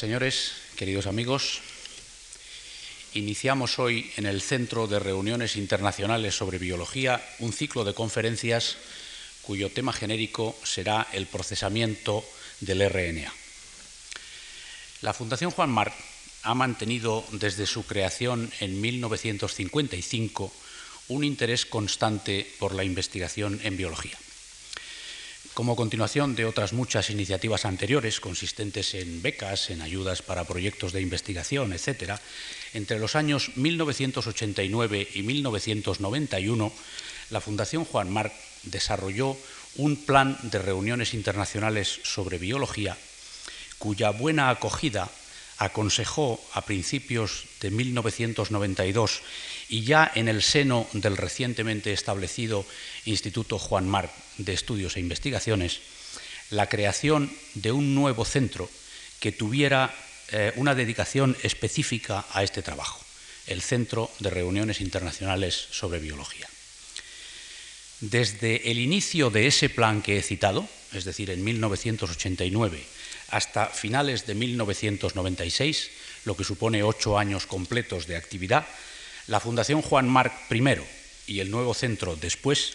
señores, queridos amigos. Iniciamos hoy en el Centro de Reuniones Internacionales sobre Biología un ciclo de conferencias cuyo tema genérico será el procesamiento del RNA. La Fundación Juan Marc ha mantenido desde su creación en 1955 un interés constante por la investigación en biología. Como continuación de otras muchas iniciativas anteriores, consistentes en becas, en ayudas para proyectos de investigación, etc., entre los años 1989 y 1991, la Fundación Juan Marc desarrolló un plan de reuniones internacionales sobre biología, cuya buena acogida aconsejó a principios de 1992 y ya en el seno del recientemente establecido Instituto Juan Marc de Estudios e Investigaciones, la creación de un nuevo centro que tuviera eh, una dedicación específica a este trabajo, el Centro de Reuniones Internacionales sobre Biología. Desde el inicio de ese plan que he citado, es decir, en 1989, hasta finales de 1996, lo que supone ocho años completos de actividad, la Fundación Juan Marc I y el nuevo centro después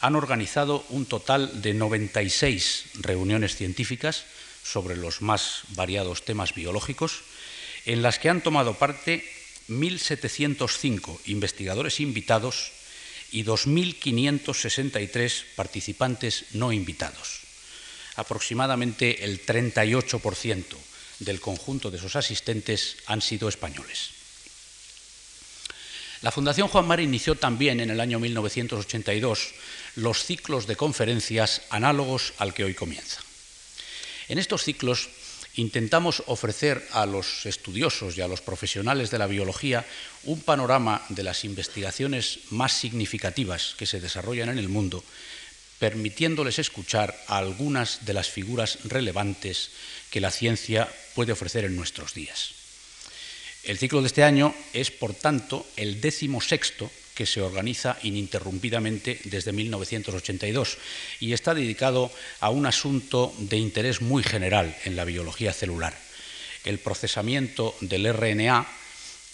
han organizado un total de 96 reuniones científicas sobre los más variados temas biológicos, en las que han tomado parte 1.705 investigadores invitados y 2.563 participantes no invitados aproximadamente el 38% del conjunto de sus asistentes han sido españoles. La Fundación Juan Mar inició también en el año 1982 los ciclos de conferencias análogos al que hoy comienza. En estos ciclos intentamos ofrecer a los estudiosos y a los profesionales de la biología un panorama de las investigaciones más significativas que se desarrollan en el mundo permitiéndoles escuchar a algunas de las figuras relevantes que la ciencia puede ofrecer en nuestros días. El ciclo de este año es, por tanto, el décimo sexto que se organiza ininterrumpidamente desde 1982 y está dedicado a un asunto de interés muy general en la biología celular, el procesamiento del RNA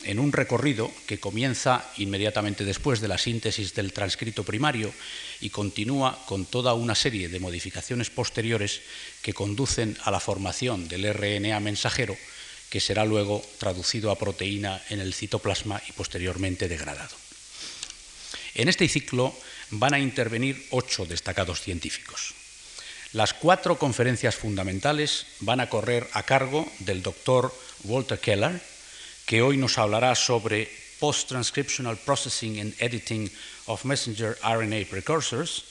en un recorrido que comienza inmediatamente después de la síntesis del transcrito primario y continúa con toda una serie de modificaciones posteriores que conducen a la formación del RNA mensajero, que será luego traducido a proteína en el citoplasma y posteriormente degradado. En este ciclo van a intervenir ocho destacados científicos. Las cuatro conferencias fundamentales van a correr a cargo del doctor Walter Keller, que hoy nos hablará sobre Post-Transcriptional Processing and Editing of Messenger RNA Precursors,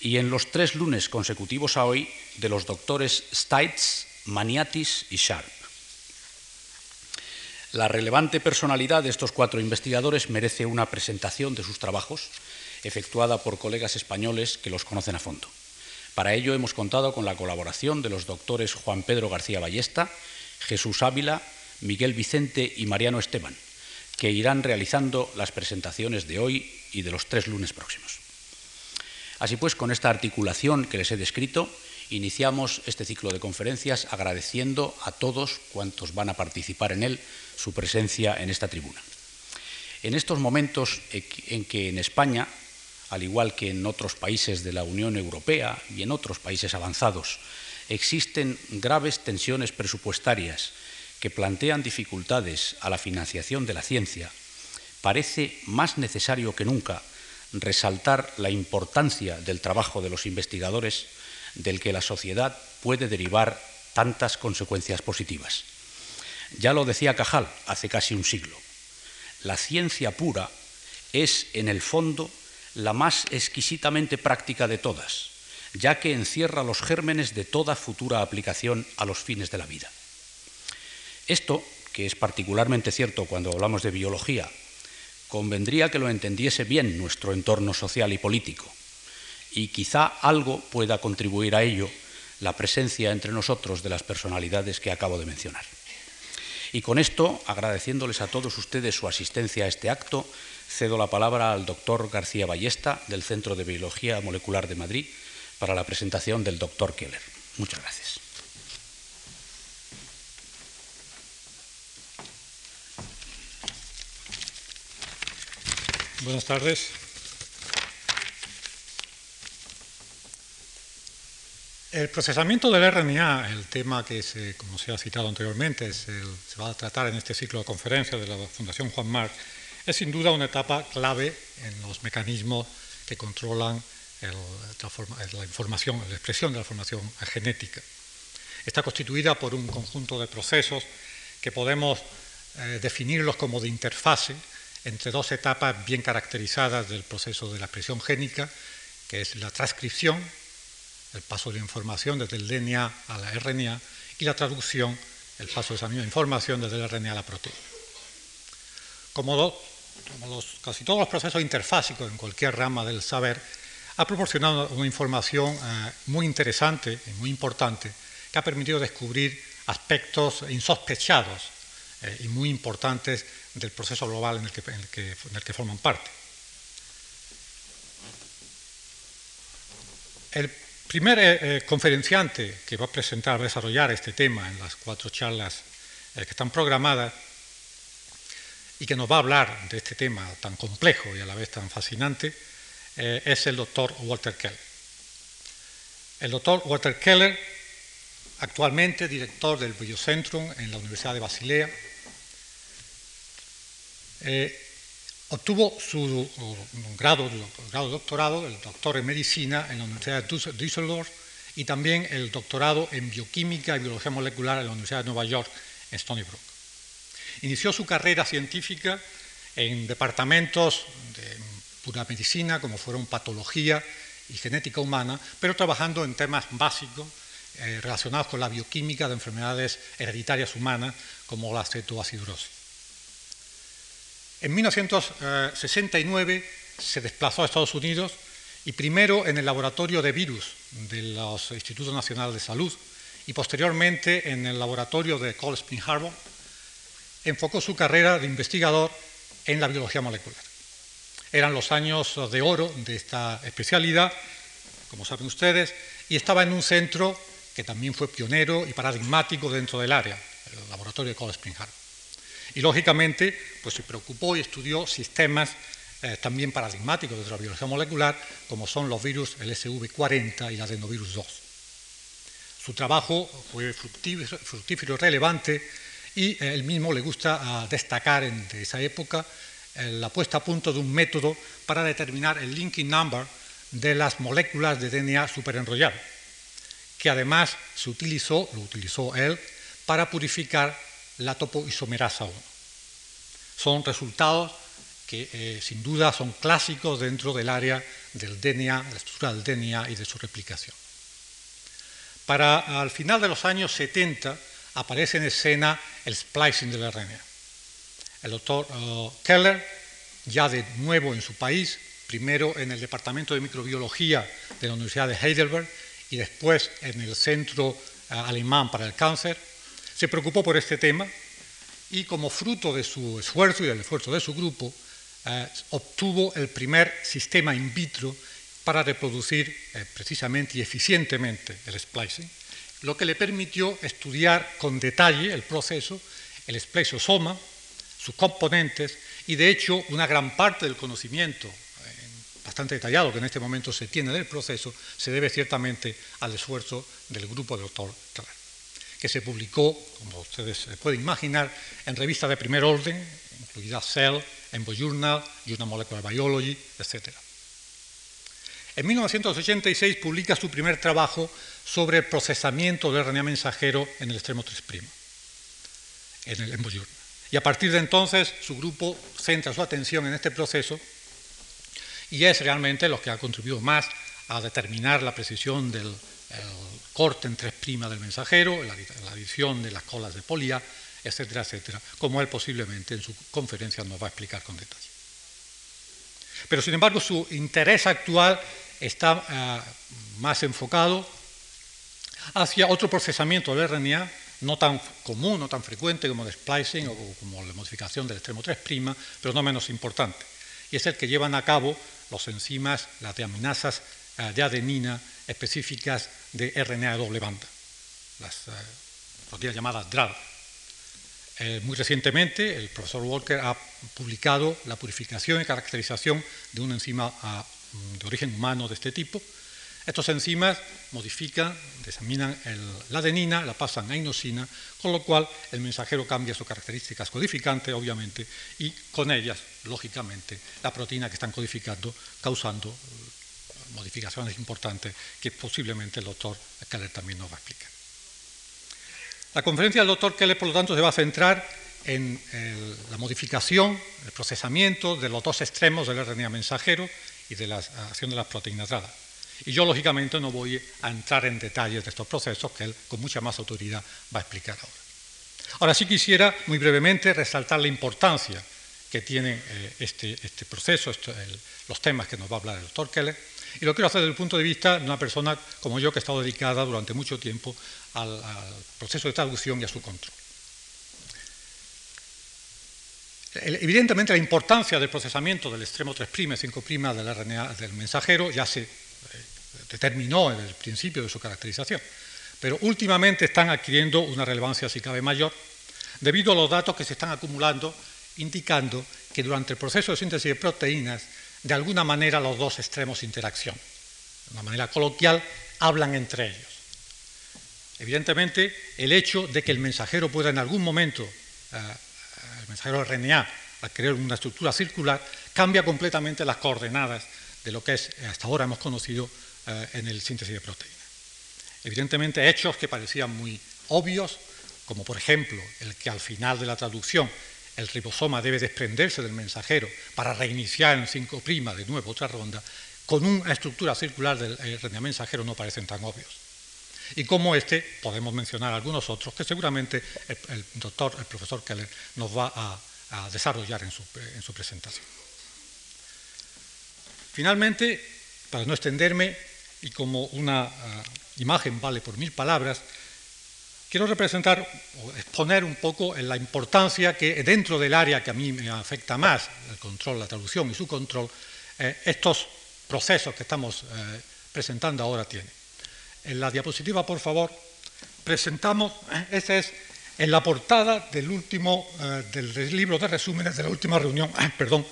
y en los tres lunes consecutivos a hoy de los doctores Stites, Maniatis y Sharp. La relevante personalidad de estos cuatro investigadores merece una presentación de sus trabajos efectuada por colegas españoles que los conocen a fondo. Para ello hemos contado con la colaboración de los doctores Juan Pedro García Ballesta, Jesús Ávila, Miguel Vicente y Mariano Esteban, que irán realizando las presentaciones de hoy y de los tres lunes próximos. Así pues, con esta articulación que les he descrito, iniciamos este ciclo de conferencias agradeciendo a todos cuantos van a participar en él su presencia en esta tribuna. En estos momentos en que en España, al igual que en otros países de la Unión Europea y en otros países avanzados, existen graves tensiones presupuestarias que plantean dificultades a la financiación de la ciencia, parece más necesario que nunca resaltar la importancia del trabajo de los investigadores del que la sociedad puede derivar tantas consecuencias positivas. Ya lo decía Cajal hace casi un siglo. La ciencia pura es, en el fondo, la más exquisitamente práctica de todas, ya que encierra los gérmenes de toda futura aplicación a los fines de la vida. Esto, que es particularmente cierto cuando hablamos de biología, convendría que lo entendiese bien nuestro entorno social y político, y quizá algo pueda contribuir a ello la presencia entre nosotros de las personalidades que acabo de mencionar. Y con esto, agradeciéndoles a todos ustedes su asistencia a este acto, cedo la palabra al doctor García Ballesta del Centro de Biología Molecular de Madrid para la presentación del doctor Keller. Muchas gracias. Buenas tardes. El procesamiento del RNA, el tema que, se, como se ha citado anteriormente, se va a tratar en este ciclo de conferencias de la Fundación Juan Marc, es sin duda una etapa clave en los mecanismos que controlan la información, la expresión de la formación genética. Está constituida por un conjunto de procesos que podemos eh, definirlos como de interfase entre dos etapas bien caracterizadas del proceso de la expresión génica, que es la transcripción, el paso de la información desde el DNA a la RNA, y la traducción, el paso de esa misma información desde el RNA a la proteína. Como, casi todos los procesos interfásicos en cualquier rama del saber, ha proporcionado una información eh, muy interesante y muy importante que ha permitido descubrir aspectos insospechados eh, y muy importantes del proceso global en el que, forman parte. El primer eh, conferenciante que va a presentar, va a desarrollar este tema en las cuatro charlas que están programadas y que nos va a hablar de este tema tan complejo y a la vez tan fascinante, eh, es el doctor Walter Keller. El doctor Walter Keller, actualmente director del Biocentrum en la Universidad de Basilea, eh, obtuvo su grado, grado, de doctorado, el doctor en medicina en la Universidad de Düsseldorf y también el doctorado en bioquímica y biología molecular en la Universidad de Nueva York en Stony Brook. Inició su carrera científica en departamentos de pura medicina, como fueron patología y genética humana, pero trabajando en temas básicos eh, relacionados con la bioquímica de enfermedades hereditarias humanas, como la cetoacidurosis. En 1969 se desplazó a Estados Unidos y primero en el laboratorio de virus de los Institutos Nacionales de Salud y posteriormente en el laboratorio de Cold Spring Harbor, enfocó su carrera de investigador en la biología molecular. Eran los años de oro de esta especialidad, como saben ustedes, y estaba en un centro que también fue pionero y paradigmático dentro del área, el laboratorio de Cold Spring Harbor. Y lógicamente, pues se preocupó y estudió sistemas eh, también paradigmáticos de la biología molecular, como son los virus el SV40 y el adenovirus 2. Su trabajo fue fructífero, y relevante y eh, él mismo le gusta ah, destacar en, esa época la puesta a punto de un método para determinar el linking number de las moléculas de DNA superenrollado, que además se utilizó, lo utilizó él, para purificar la topoisomerasa 1. Son resultados que eh, sin duda son clásicos dentro del área del DNA, de la estructura del DNA y de su replicación. Para al final de los años 70 aparece en escena el splicing del RNA el doctor eh, Keller, ya de nuevo en su país, primero en el Departamento de Microbiología de la Universidad de Heidelberg y después en el Centro eh, Alemán para el Cáncer, se preocupó por este tema y como fruto de su esfuerzo y del esfuerzo de su grupo, eh, obtuvo el primer sistema in vitro para reproducir precisamente y eficientemente el splicing, lo que le permitió estudiar con detalle el proceso, el spliceosoma, sus componentes y de hecho una gran parte del conocimiento eh, bastante detallado que en este momento se tiene del proceso se debe ciertamente al esfuerzo del grupo del doctor que se publicó, como ustedes pueden imaginar, en revistas de primer orden, incluida Cell, Embo Journal, Journal Molecular Biology, etc. En 1986 publica su primer trabajo sobre el procesamiento del RNA mensajero en el extremo 3', en el Embo Journal. Y a partir de entonces su grupo centra su atención en este proceso y es realmente lo que ha contribuido más a determinar la precisión del corte en tres prima del mensajero, la, adición de las colas de polia, etcétera, etcétera, como él posiblemente en su conferencia nos va a explicar con detalle. Pero sin embargo su interés actual está eh, más enfocado hacia otro procesamiento del RNA no tan común, no tan frecuente como el splicing o como la modificación del extremo 3', pero no menos importante. Y es el que llevan a cabo los enzimas, las deaminasas eh, de adenina específicas de RNA doble banda, las eh, proteínas llamadas DRAD. Eh, muy recientemente, el profesor Walker ha publicado la purificación y caracterización de una enzima a, mm, de origen humano de este tipo. Estos enzimas modifican, desaminan la adenina, la pasan a inosina, con lo cual el mensajero cambia sus características codificantes, obviamente, y con ellas, lógicamente, la proteína que están codificando, causando eh, modificaciones importantes que posiblemente el doctor Keller también nos va a explicar. La conferencia del doctor Keller, por lo tanto, se va a centrar en la modificación, el procesamiento de los dos extremos del RNA mensajero y de la acción de las proteínas raras. Y yo, lógicamente, no voy a entrar en detalles de estos procesos que él, con mucha más autoridad, va a explicar ahora. Ahora sí quisiera, muy brevemente, resaltar la importancia que tiene eh, este, este, proceso, los temas que nos va a hablar el doctor Keller, y lo quiero hacer desde el punto de vista de una persona como yo que ha estado dedicada durante mucho tiempo al, proceso de traducción y a su control. Evidentemente, la importancia del procesamiento del extremo 3', 5' del RNA del mensajero ya se eh, determinó en el principio de su caracterización, pero últimamente están adquiriendo una relevancia, si cabe, mayor, debido a los datos que se están acumulando indicando que durante el proceso de síntesis de proteínas, de alguna manera los dos extremos interacción. De una manera coloquial, hablan entre ellos. Evidentemente, el hecho de que el mensajero pueda en algún momento, eh, el mensajero RNA, adquirir una estructura circular, cambia completamente las coordenadas de lo que es, hasta ahora hemos conocido eh, en el síntesis de proteínas. Evidentemente, hechos que parecían muy obvios, como por ejemplo el que al final de la traducción el ribosoma debe desprenderse del mensajero para reiniciar en 5' de nuevo otra ronda, con una estructura circular del RNA mensajero no parecen tan obvios y como este podemos mencionar algunos otros que seguramente el, doctor, el profesor Keller nos va a, desarrollar en su, presentación. Finalmente, para no extenderme y como una ah, imagen vale por mil palabras, quiero representar o exponer un poco la importancia que dentro del área que a mí me afecta más, el control, la traducción y su control, eh, estos procesos que estamos eh, presentando ahora tienen. En la diapositiva, por favor, presentamos, eh, esa es en la portada del último, eh, del libro de resúmenes de la última reunión, perdón,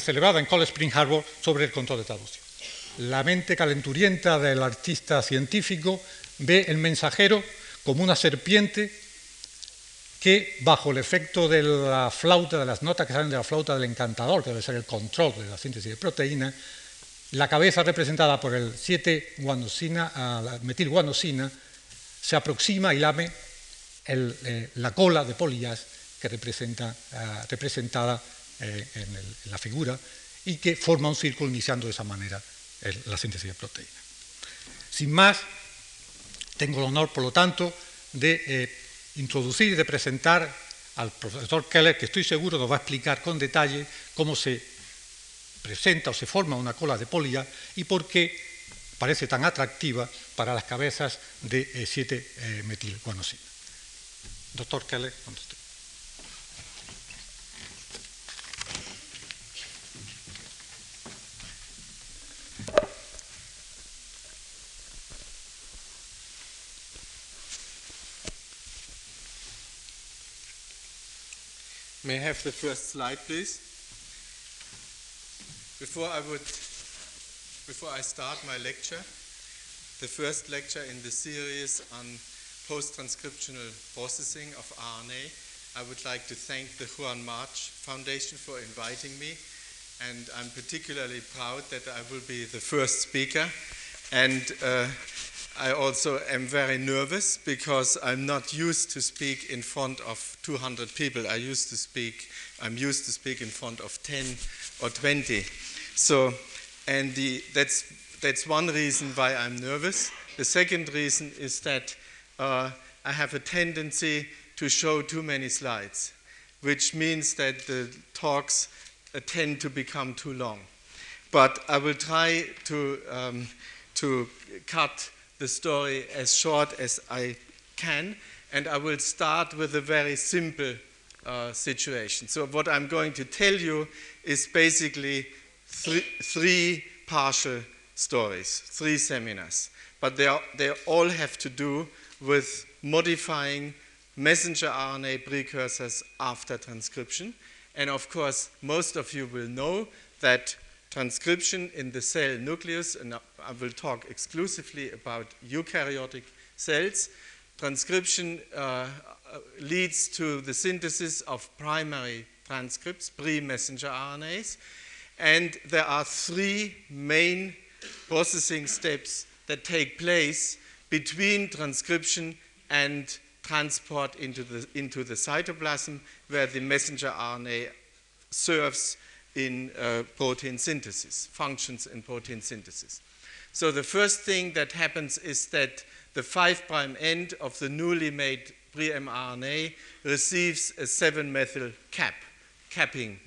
celebrada en Cold Spring Harbor sobre el control de traducción. La mente calenturienta del artista científico ve el mensajero como una serpiente que bajo el efecto de la flauta, de las notas que salen de la flauta del encantador, que debe ser el control de la síntesis de proteínas, la cabeza representada por el 7-guanosina, metilguanosina, se aproxima y lame eh, la cola de polillas que representa, eh, representada eh, en, la figura y que forma un círculo iniciando de esa manera la síntesis de proteína. Sin más, tengo el honor, por lo tanto, de introducir y de presentar al profesor Keller, que estoy seguro nos va a explicar con detalle cómo se presenta o se forma una cola de polia y por qué parece tan atractiva para las cabezas de 7-metilguanosina. Eh, Doctor Keller, usted. May I have the first slide, please? Before I would, before I start my lecture, the first lecture in the series on post-transcriptional processing of RNA, I would like to thank the Juan March Foundation for inviting me. And I'm particularly proud that I will be the first speaker. And uh, I also am very nervous because I'm not used to speak in front of 200 people. I used to speak, I'm used to speak in front of 10 or 20. So, and the, that's, that's one reason why I'm nervous. The second reason is that uh, I have a tendency to show too many slides, which means that the talks uh, tend to become too long. But I will try to, um, to cut the story as short as I can, and I will start with a very simple uh, situation. So, what I'm going to tell you is basically three, three partial stories, three seminars. But they, are, they all have to do with modifying messenger RNA precursors after transcription. And of course, most of you will know that transcription in the cell nucleus, and I will talk exclusively about eukaryotic cells, transcription uh, leads to the synthesis of primary transcripts, pre-messenger RNAs, and there are three main processing steps that take place between transcription and transport into the, into the cytoplasm where the messenger RNA serves in uh, protein synthesis, functions in protein synthesis. So the first thing that happens is that the 5' end of the newly made pre-mRNA receives a 7-methyl cap, capping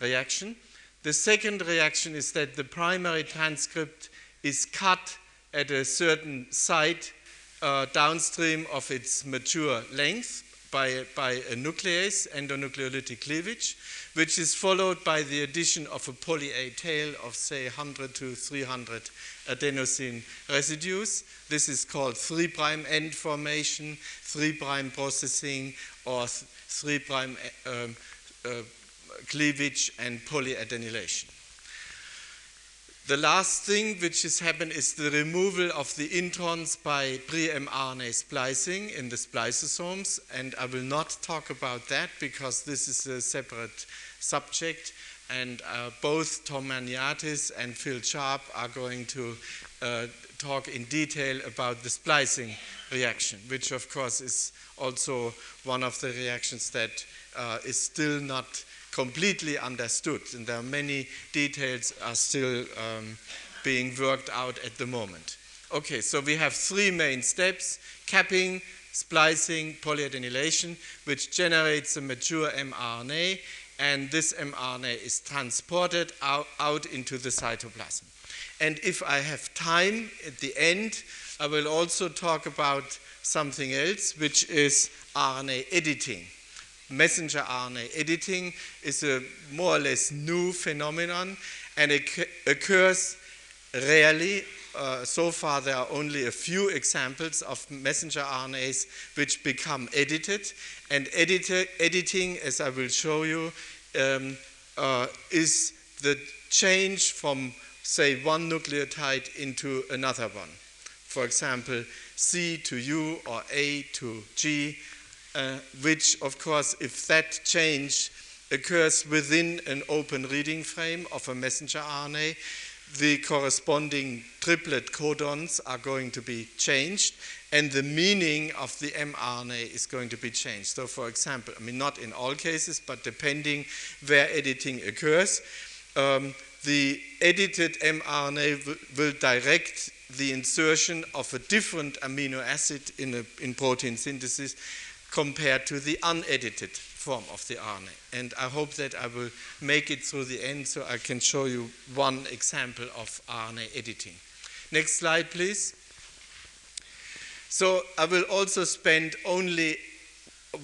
reaction. The second reaction is that the primary transcript is cut at a certain site uh, downstream of its mature length by, by a nuclease, endonucleolytic cleavage, which is followed by the addition of a poly A tail of, say, 100 to 300 adenosine residues. This is called 3' end formation, 3' processing, or 3' um, uh, cleavage and polyadenylation. The last thing which has happened is the removal of the introns by pre-mRNA splicing in the spliceosomes, and I will not talk about that because this is a separate subject, and uh, both Tom Maniatis and Phil Sharp are going to uh, talk in detail about the splicing reaction, which of course is also one of the reactions that uh, is still not completely understood, and there are many details are still um, being worked out at the moment. Okay, so we have three main steps, capping, splicing, polyadenylation, which generates a mature mRNA, and this mRNA is transported out, out into the cytoplasm. And if I have time at the end, I will also talk about something else, which is RNA editing messenger RNA editing is a more or less new phenomenon and it occurs rarely. Uh, so far, there are only a few examples of messenger RNAs which become edited. And editing, as I will show you, um, uh, is the change from, say, one nucleotide into another one. For example, C to U or A to G uh, which, of course, if that change occurs within an open reading frame of a messenger RNA, the corresponding triplet codons are going to be changed and the meaning of the mRNA is going to be changed. So, for example, I mean, not in all cases, but depending where editing occurs, um, the edited mRNA will direct the insertion of a different amino acid in, a, in protein synthesis compared to the unedited form of the RNA. And I hope that I will make it through the end so I can show you one example of RNA editing. Next slide, please. So I will also spend only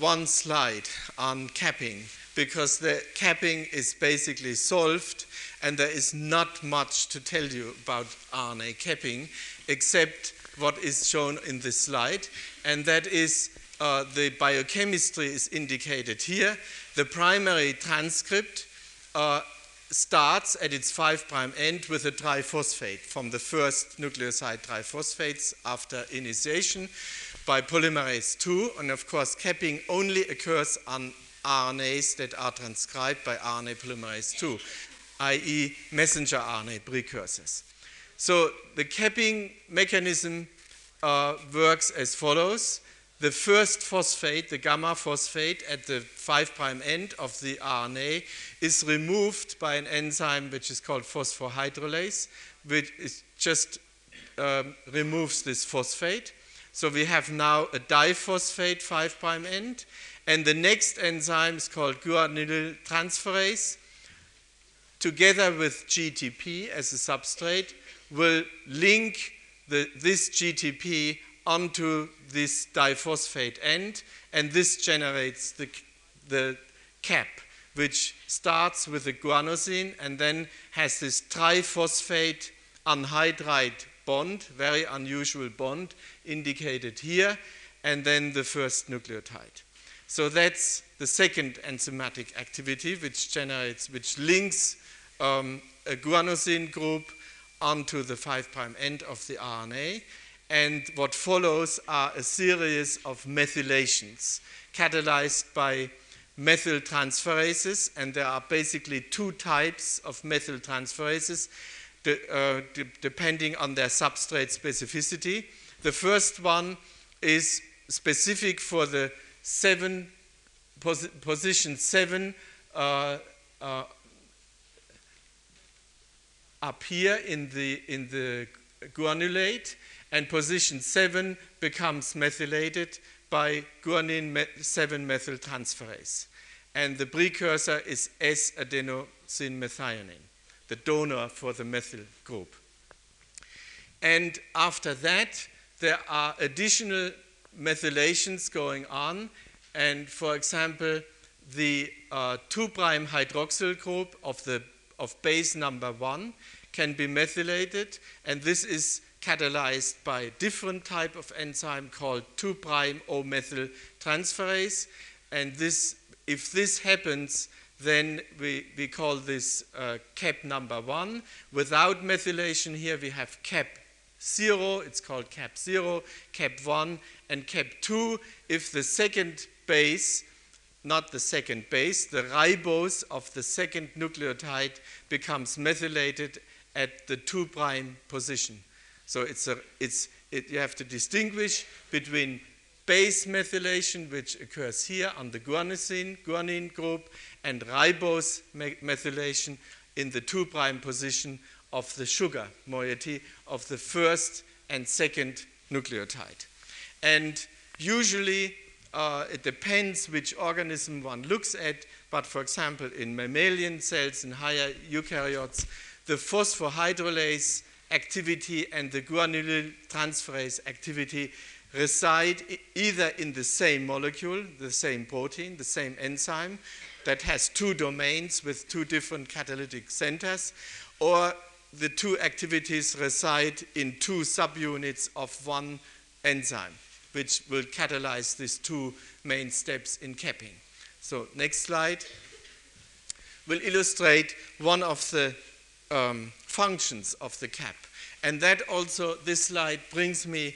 one slide on capping because the capping is basically solved and there is not much to tell you about RNA capping except what is shown in this slide, and that is uh, the biochemistry is indicated here. The primary transcript uh, starts at its 5' end with a triphosphate from the first nucleoside triphosphates after initiation by polymerase II. And of course, capping only occurs on RNAs that are transcribed by RNA polymerase II, i.e., messenger RNA precursors. So the capping mechanism uh, works as follows the first phosphate, the gamma phosphate at the 5' end of the RNA, is removed by an enzyme which is called phosphohydrolase, which just um, removes this phosphate. So we have now a diphosphate 5' end, and the next enzyme is called guanylyl transferase. Together with GTP as a substrate, will link the, this GTP onto this diphosphate end, and this generates the, the cap, which starts with a guanosine and then has this triphosphate anhydride bond, very unusual bond, indicated here, and then the first nucleotide. So that's the second enzymatic activity which generates, which links um, a guanosine group onto the 5' end of the RNA. And what follows are a series of methylations catalyzed by methyltransferases, and there are basically two types of methyltransferases de, uh, de, depending on their substrate specificity. The first one is specific for the seven pos position seven uh, uh, up here in the in the guanylate, and position seven becomes methylated by guanine 7 methyltransferase. And the precursor is S-adenosine methionine, the donor for the methyl group. And after that, there are additional methylations going on. And for example, the uh, 2' hydroxyl group of, the, of base number 1 can be methylated, and this is catalyzed by a different type of enzyme called 2'-O-methyl transferase. And this, if this happens, then we, we call this uh, cap number one. Without methylation here, we have cap zero, it's called cap zero, cap one, and cap two. If the second base, not the second base, the ribose of the second nucleotide becomes methylated at the 2' prime position. So it's a, it's, it, you have to distinguish between base methylation, which occurs here on the guanosine, guanine group, and ribose methylation in the 2' position of the sugar moiety of the first and second nucleotide. And usually uh, it depends which organism one looks at, but for example, in mammalian cells and higher eukaryotes, the phosphohydrolase activity and the guanylyl transferase activity reside either in the same molecule, the same protein, the same enzyme that has two domains with two different catalytic centers, or the two activities reside in two subunits of one enzyme, which will catalyze these two main steps in capping. So next slide will illustrate one of the um, functions of the cap. And that also, this slide brings me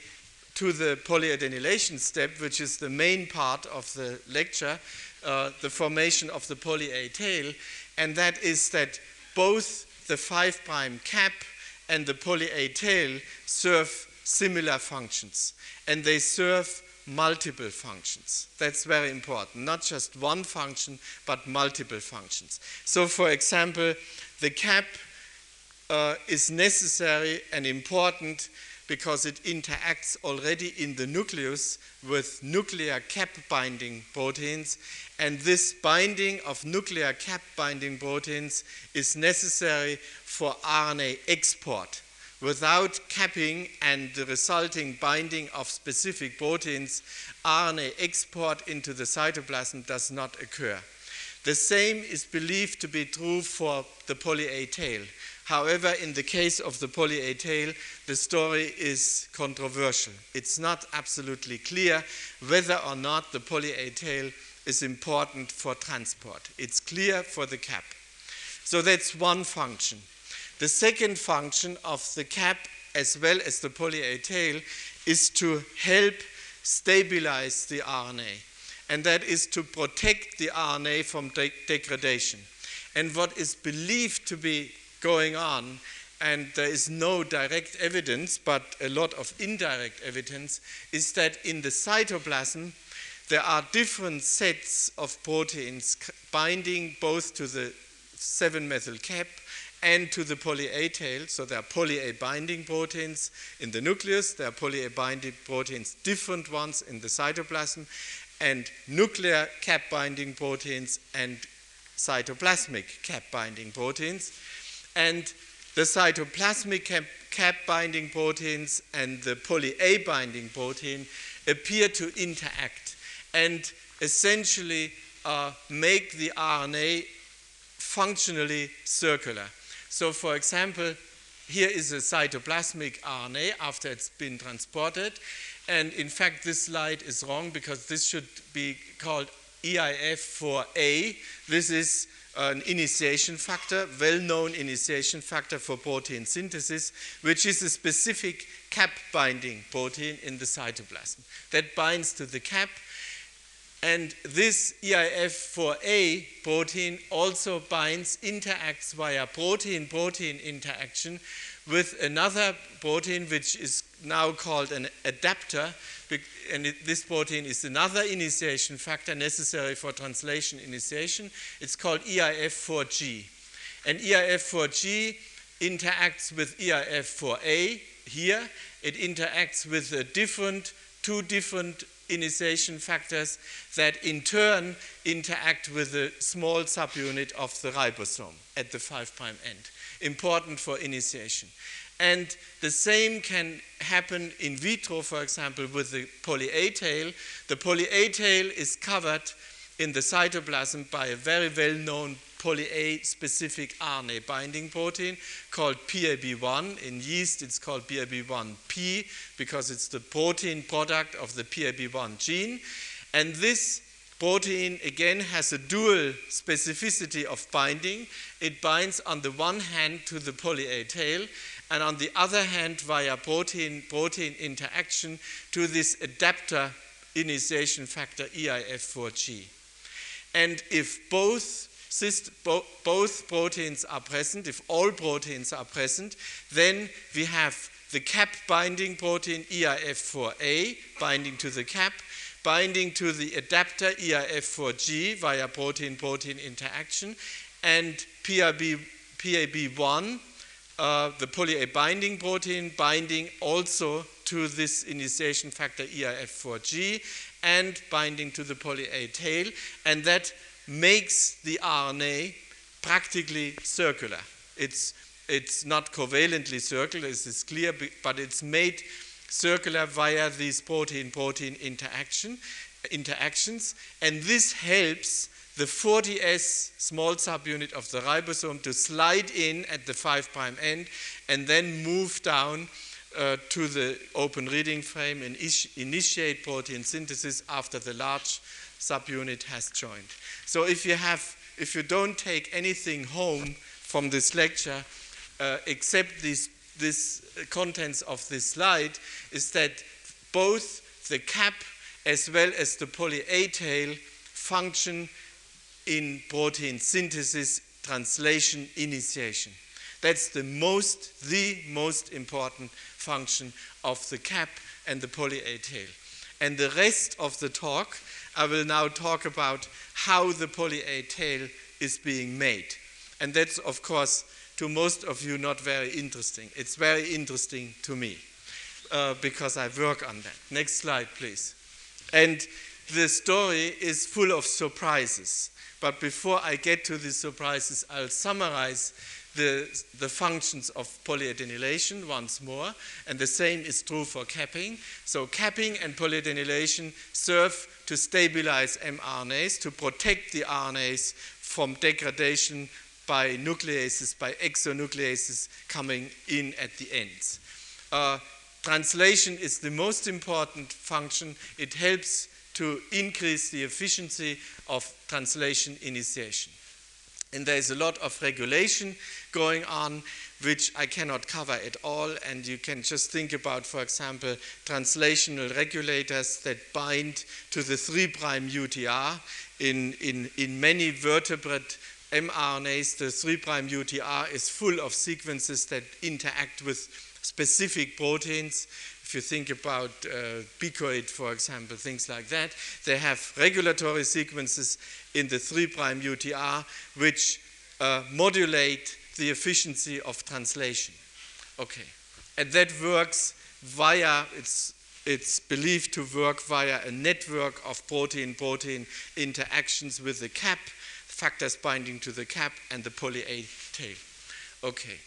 to the polyadenylation step, which is the main part of the lecture, uh, the formation of the poly A tail, and that is that both the 5' cap and the poly A tail serve similar functions, and they serve multiple functions. That's very important. Not just one function, but multiple functions. So, for example, the cap uh, is necessary and important because it interacts already in the nucleus with nuclear cap binding proteins. And this binding of nuclear cap binding proteins is necessary for RNA export. Without capping and the resulting binding of specific proteins, RNA export into the cytoplasm does not occur. The same is believed to be true for the poly A tail. However, in the case of the poly A tail, the story is controversial. It's not absolutely clear whether or not the poly A tail is important for transport. It's clear for the cap. So that's one function. The second function of the cap, as well as the poly A tail, is to help stabilize the RNA, and that is to protect the RNA from de degradation. And what is believed to be going on, and there is no direct evidence, but a lot of indirect evidence, is that in the cytoplasm there are different sets of proteins binding both to the 7-methyl cap and to the poly-A tail. So there are poly-A binding proteins in the nucleus, there are poly-A binding proteins, different ones in the cytoplasm, and nuclear cap binding proteins and cytoplasmic cap binding proteins and the cytoplasmic cap, cap binding proteins and the poly A binding protein appear to interact and essentially uh, make the RNA functionally circular. So, for example, here is a cytoplasmic RNA after it's been transported. And in fact, this slide is wrong because this should be called EIF4E. This is an initiation factor, well-known initiation factor for protein synthesis, which is a specific cap binding protein in the cytoplasm that binds to the cap. And this EIF4E protein also binds, interacts via protein-protein interaction with another protein which is now called an adapter and it, this protein is another initiation factor necessary for translation initiation. It's called EIF4G. And EIF4G interacts with EIF4E here. It interacts with a different, two different initiation factors that in turn interact with a small subunit of the ribosome at the 5' end, important for initiation. And the same can happen in vitro, for example, with the poly-A tail. The poly-A tail is covered in the cytoplasm by a very well-known poly-A specific RNA binding protein called PAB1. In yeast, it's called PAB1P because it's the protein product of the PAB1 gene. And this protein, again, has a dual specificity of binding. It binds on the one hand to the poly-A tail and on the other hand, via protein-protein interaction to this adapter initiation factor EIF4G. And if both, both proteins are present, if all proteins are present, then we have the cap binding protein EIF4E binding to the cap, binding to the adapter EIF4G via protein-protein interaction, and PAB, PAB1 uh, the poly-A binding protein binding also to this initiation factor EIF4G and binding to the poly-A tail, and that makes the RNA practically circular. It's, it's not covalently circular, this is clear, but it's made circular via these protein-protein interaction, interactions, and this helps the 40S small subunit of the ribosome to slide in at the 5' end and then move down uh, to the open reading frame and initiate protein synthesis after the large subunit has joined. So if you have, if you don't take anything home from this lecture, uh, except this, this contents of this slide, is that both the cap as well as the poly A tail function in protein synthesis, translation, initiation. That's the most, the most important function of the cap and the poly-A tail. And the rest of the talk, I will now talk about how the poly-A tail is being made. And that's, of course, to most of you not very interesting. It's very interesting to me uh, because I work on that. Next slide, please. And the story is full of surprises. But before I get to the surprises, I'll summarize the, the functions of polyadenylation once more, and the same is true for capping. So capping and polyadenylation serve to stabilize mRNAs, to protect the RNAs from degradation by nucleases, by exonucleases coming in at the ends. Uh, translation is the most important function. It helps to increase the efficiency of translation initiation. And there is a lot of regulation going on, which I cannot cover at all. And you can just think about, for example, translational regulators that bind to the 3' UTR. In, in, in many vertebrate mRNAs, the 3' UTR is full of sequences that interact with specific proteins if you think about uh, bicoid, for example, things like that, they have regulatory sequences in the 3' UTR which uh, modulate the efficiency of translation. Okay, and that works via, it's, it's believed to work via a network of protein-protein interactions with the cap, factors binding to the cap, and the poly-A tail. Okay.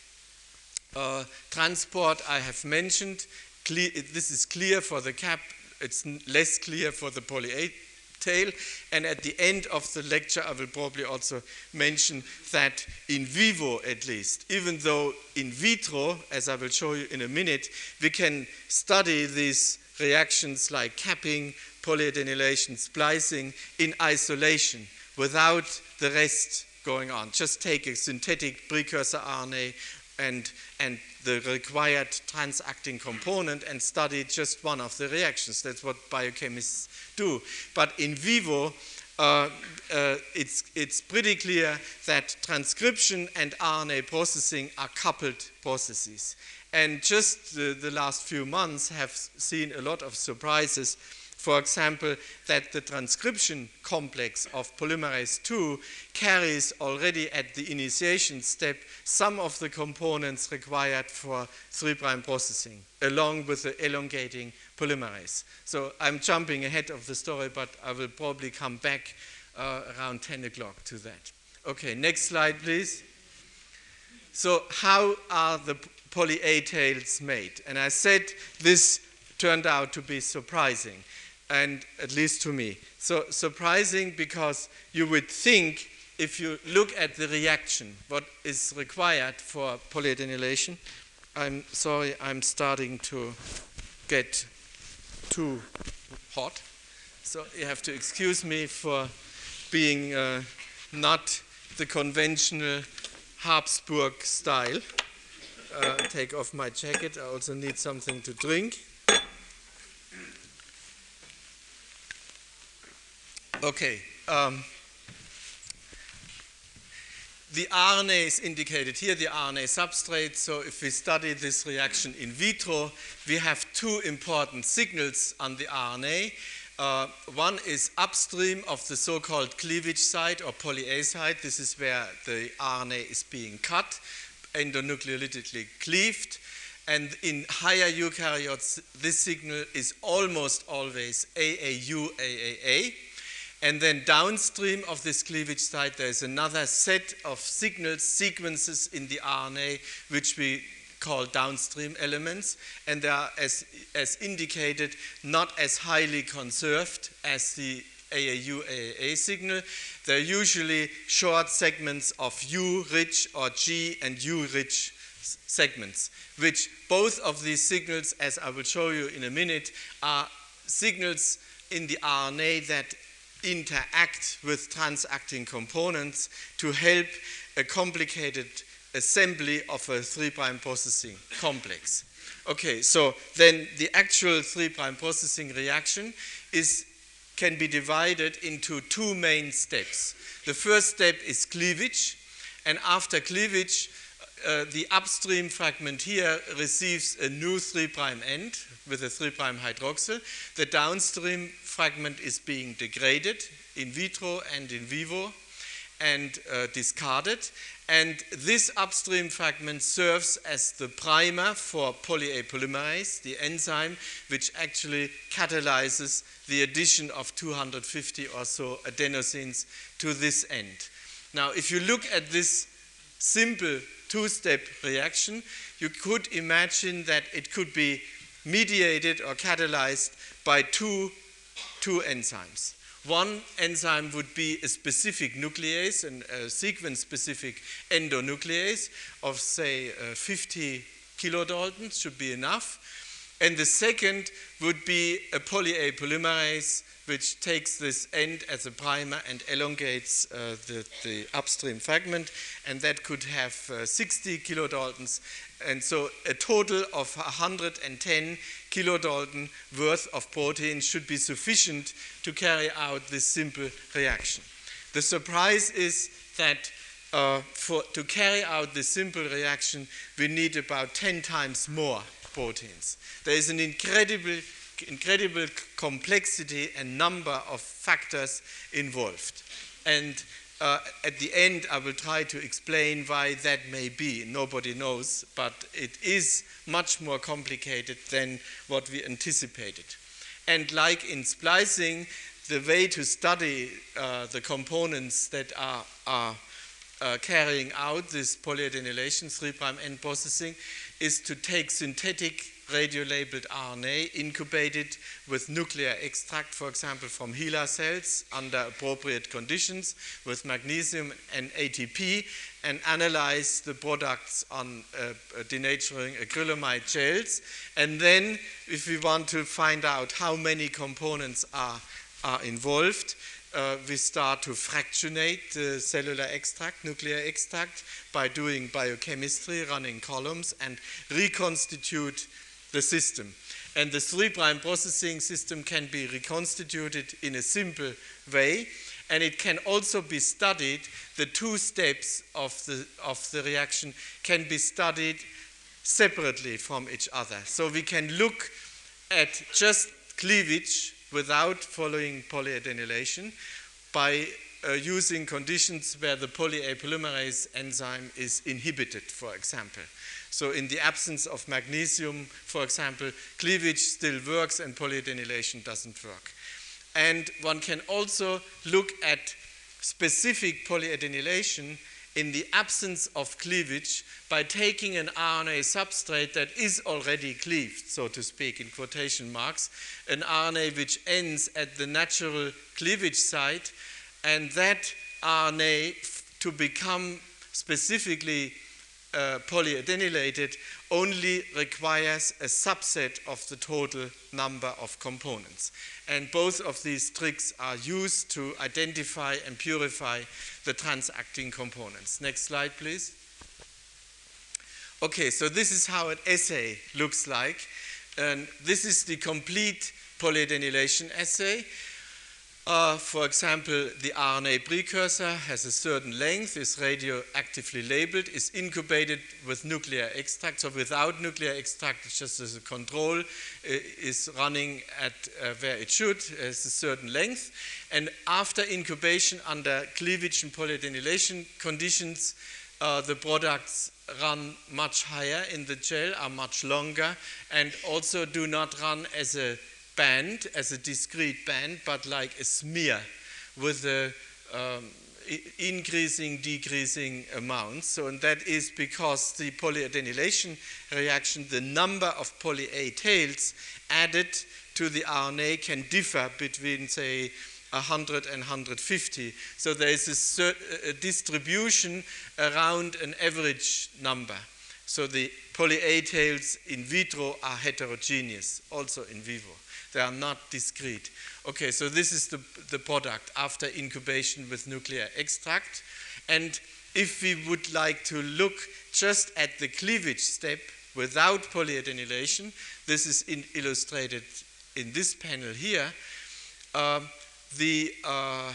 Uh, transport I have mentioned clear, this is clear for the cap, it's less clear for the poly tail. And at the end of the lecture, I will probably also mention that in vivo, at least, even though in vitro, as I will show you in a minute, we can study these reactions like capping, polyadenylation splicing in isolation without the rest going on. Just take a synthetic precursor RNA and, and the required transacting component and study just one of the reactions. That's what biochemists do. But in vivo, uh, uh, it's, it's pretty clear that transcription and RNA processing are coupled processes. And just the, the last few months have seen a lot of surprises for example, that the transcription complex of polymerase II carries already at the initiation step some of the components required for 3' processing, along with the elongating polymerase. So I'm jumping ahead of the story, but I will probably come back uh, around 10 o'clock to that. Okay, next slide, please. So how are the poly A tails made? And I said this turned out to be surprising and at least to me. So surprising because you would think if you look at the reaction, what is required for polyadenylation, I'm sorry, I'm starting to get too hot. So you have to excuse me for being uh, not the conventional Habsburg style. Uh, take off my jacket. I also need something to drink. Okay. Um, the RNA is indicated here, the RNA substrate. So if we study this reaction in vitro, we have two important signals on the RNA. Uh, one is upstream of the so-called cleavage site or poly A site. This is where the RNA is being cut, endonucleolytically cleaved. And in higher eukaryotes, this signal is almost always AAU, AAA. And then downstream of this cleavage site, there's another set of signals, sequences in the RNA, which we call downstream elements, and they are, as, as indicated, not as highly conserved as the AAU AAA signal. They're usually short segments of U rich or G and U rich segments, which both of these signals, as I will show you in a minute, are signals in the RNA that interact with transacting components to help a complicated assembly of a 3' processing complex. Okay, so then the actual 3' processing reaction is, can be divided into two main steps. The first step is cleavage, and after cleavage, uh, the upstream fragment here receives a new 3' end with a 3' hydroxyl. The downstream fragment is being degraded in vitro and in vivo and uh, discarded. And this upstream fragment serves as the primer for poly A polymerase, the enzyme which actually catalyzes the addition of 250 or so adenosines to this end. Now, if you look at this simple two-step reaction, you could imagine that it could be mediated or catalyzed by two, two enzymes. One enzyme would be a specific nuclease, a sequence-specific endonuclease of, say, uh, 50 kilodaltons should be enough. And the second would be a poly-A polymerase, which takes this end as a primer and elongates uh, the, the, upstream fragment, and that could have uh, 60 kilodaltons. And so a total of 110 kilodalton worth of protein should be sufficient to carry out this simple reaction. The surprise is that uh, for, to carry out this simple reaction, we need about 10 times more proteins. There is an incredible, incredible complexity and number of factors involved. And uh, at the end, I will try to explain why that may be. Nobody knows, but it is much more complicated than what we anticipated. And like in splicing, the way to study uh, the components that are, are uh, carrying out this polyadenylation 3' end processing is to take synthetic radio-labeled RNA incubated with nuclear extract, for example, from HeLa cells under appropriate conditions with magnesium and ATP and analyze the products on uh, denaturing acrylamide gels. And then if we want to find out how many components are, are involved, uh, we start to fractionate the cellular extract, nuclear extract, by doing biochemistry, running columns, and reconstitute the system. And the 3' processing system can be reconstituted in a simple way, and it can also be studied. The two steps of the, of the reaction can be studied separately from each other. So we can look at just cleavage without following polyadenylation by uh, using conditions where the poly-A polymerase enzyme is inhibited, for example. So in the absence of magnesium, for example, cleavage still works and polyadenylation doesn't work. And one can also look at specific polyadenylation in the absence of cleavage by taking an RNA substrate that is already cleaved, so to speak, in quotation marks, an RNA which ends at the natural cleavage site, and that RNA to become specifically uh, polyadenylated only requires a subset of the total number of components. And both of these tricks are used to identify and purify the transacting components. Next slide, please. Okay, so this is how an assay looks like. And this is the complete polyadenylation assay. Uh, for example, the RNA precursor has a certain length, is radioactively labeled, is incubated with nuclear extract. So without nuclear extract, it's just as a control, uh, is running at uh, where it should, has a certain length. And after incubation under cleavage and polyadenylation conditions, uh, the products run much higher in the gel, are much longer, and also do not run as a band as a discrete band, but like a smear with a um, increasing, decreasing amounts. So, and that is because the polyadenylation reaction, the number of poly-A tails added to the RNA can differ between, say, 100 and 150. So there is a, a distribution around an average number. So the poly-A tails in vitro are heterogeneous, also in vivo. They are not discrete. Okay, so this is the, the product after incubation with nuclear extract. And if we would like to look just at the cleavage step without polyadenylation, this is in illustrated in this panel here. Uh, the, uh,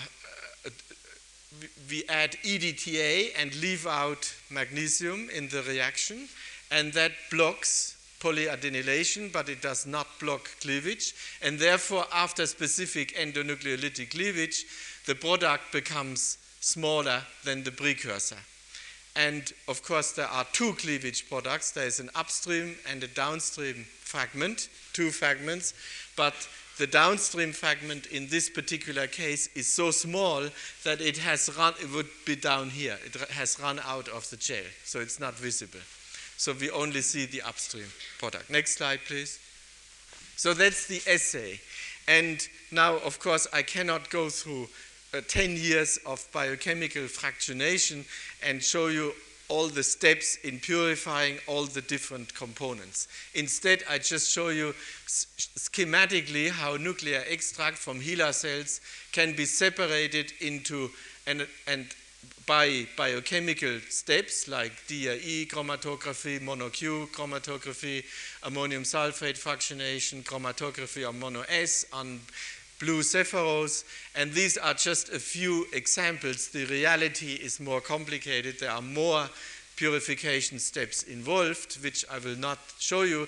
we add EDTA and leave out magnesium in the reaction, and that blocks polyadenylation, but it does not block cleavage. And therefore, after specific endonucleolytic cleavage, the product becomes smaller than the precursor. And of course, there are two cleavage products. There is an upstream and a downstream fragment, two fragments, but the downstream fragment in this particular case is so small that it has run, it would be down here. It has run out of the gel, so it's not visible. So we only see the upstream product. Next slide, please. So that's the assay. And now, of course, I cannot go through uh, 10 years of biochemical fractionation and show you all the steps in purifying all the different components. Instead, I just show you schematically how nuclear extract from HeLa cells can be separated into and, and by biochemical steps like DRE chromatography, mono-Q chromatography, ammonium sulfate fractionation, chromatography on mono-S, on blue Sepharose, and these are just a few examples. The reality is more complicated. There are more purification steps involved, which I will not show you.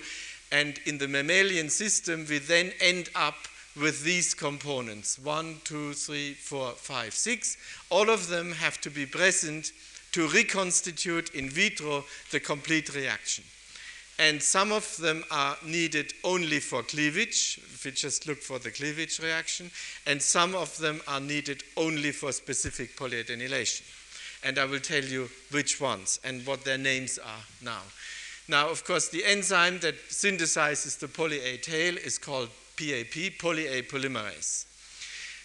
And in the mammalian system, we then end up with these components one, two, three, four, five, six. All of them have to be present to reconstitute in vitro the complete reaction. And some of them are needed only for cleavage, if we just look for the cleavage reaction, and some of them are needed only for specific polyadenylation. And I will tell you which ones and what their names are now. Now, of course, the enzyme that synthesizes the poly A tail is called PAP, poly A polymerase.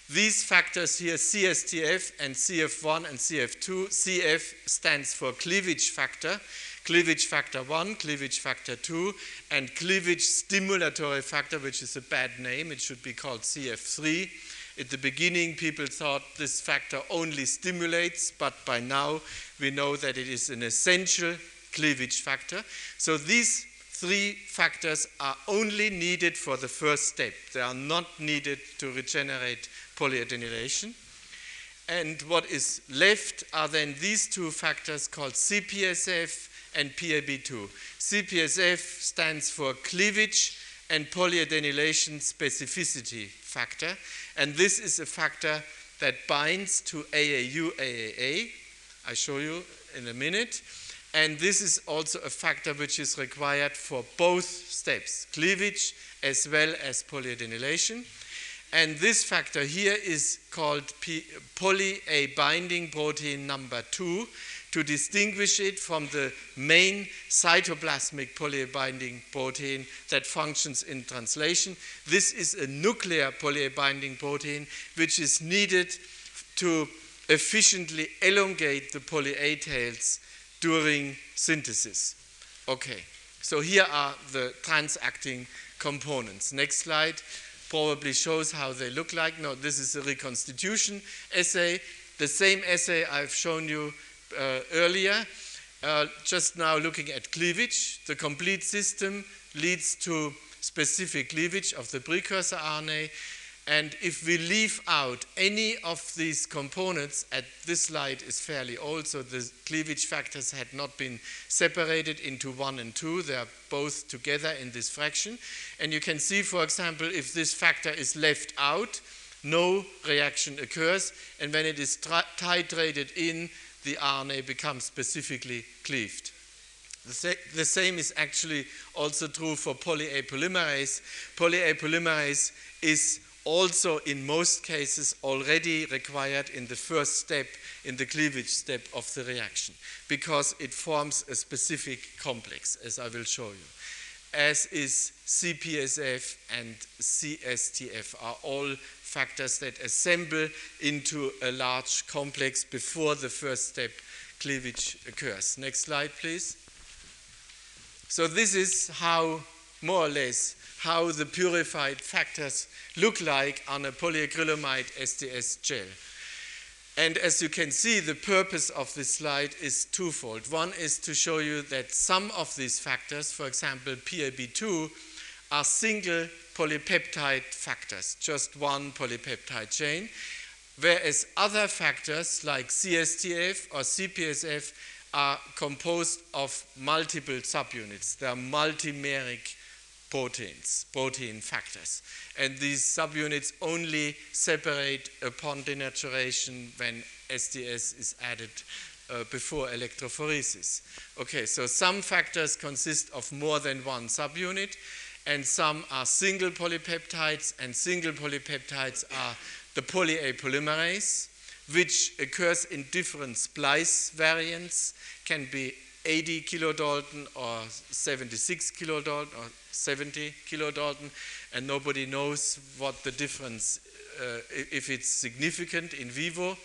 These factors here, CSTF and CF1 and CF2, CF stands for cleavage factor, cleavage factor 1, cleavage factor 2, and cleavage stimulatory factor, which is a bad name. It should be called CF3. At the beginning, people thought this factor only stimulates, but by now we know that it is an essential cleavage factor. So these three factors are only needed for the first step. They are not needed to regenerate polyadenylation. And what is left are then these two factors called CPSF and PAB2. CPSF stands for cleavage and polyadenylation specificity factor, and this is a factor that binds to AAU AAA. I show you in a minute. And this is also a factor which is required for both steps, cleavage as well as polyadenylation. And this factor here is called poly A binding protein number 2 to distinguish it from the main cytoplasmic poly A binding protein that functions in translation. This is a nuclear poly A binding protein which is needed to efficiently elongate the poly A tails during synthesis. Okay, so here are the transacting components. Next slide probably shows how they look like. No, this is a reconstitution assay. The same assay I've shown you uh, earlier. Uh, just now looking at cleavage, the complete system leads to specific cleavage of the precursor RNA. And if we leave out any of these components, at this slide is fairly old, so the cleavage factors had not been separated into one and two. They are both together in this fraction. And you can see, for example, if this factor is left out, no reaction occurs. And when it is titrated in, the RNA becomes specifically cleaved. The, sa the, same is actually also true for poly A polymerase. Poly A polymerase is also in most cases already required in the first step, in the cleavage step of the reaction, because it forms a specific complex, as I will show you. As is CPSF and CSTF are all factors that assemble into a large complex before the first step cleavage occurs. Next slide, please. So this is how, more or less, how the purified factors look like on a polyacrylamide SDS gel. And as you can see, the purpose of this slide is twofold. One is to show you that some of these factors, for example, PAB2, are single polypeptide factors, just one polypeptide chain, whereas other factors like CSTF or CPSF are composed of multiple subunits. They are multimeric proteins, protein factors. And these subunits only separate upon denaturation when SDS is added uh, before electrophoresis. Okay, so some factors consist of more than one subunit, and some are single polypeptides, and single polypeptides are the poly A polymerase, which occurs in different splice variants, can be 80 kilodalton or 76 kilodalton or 70 kilodalton, and nobody knows what the difference, uh, if it's significant in vivo.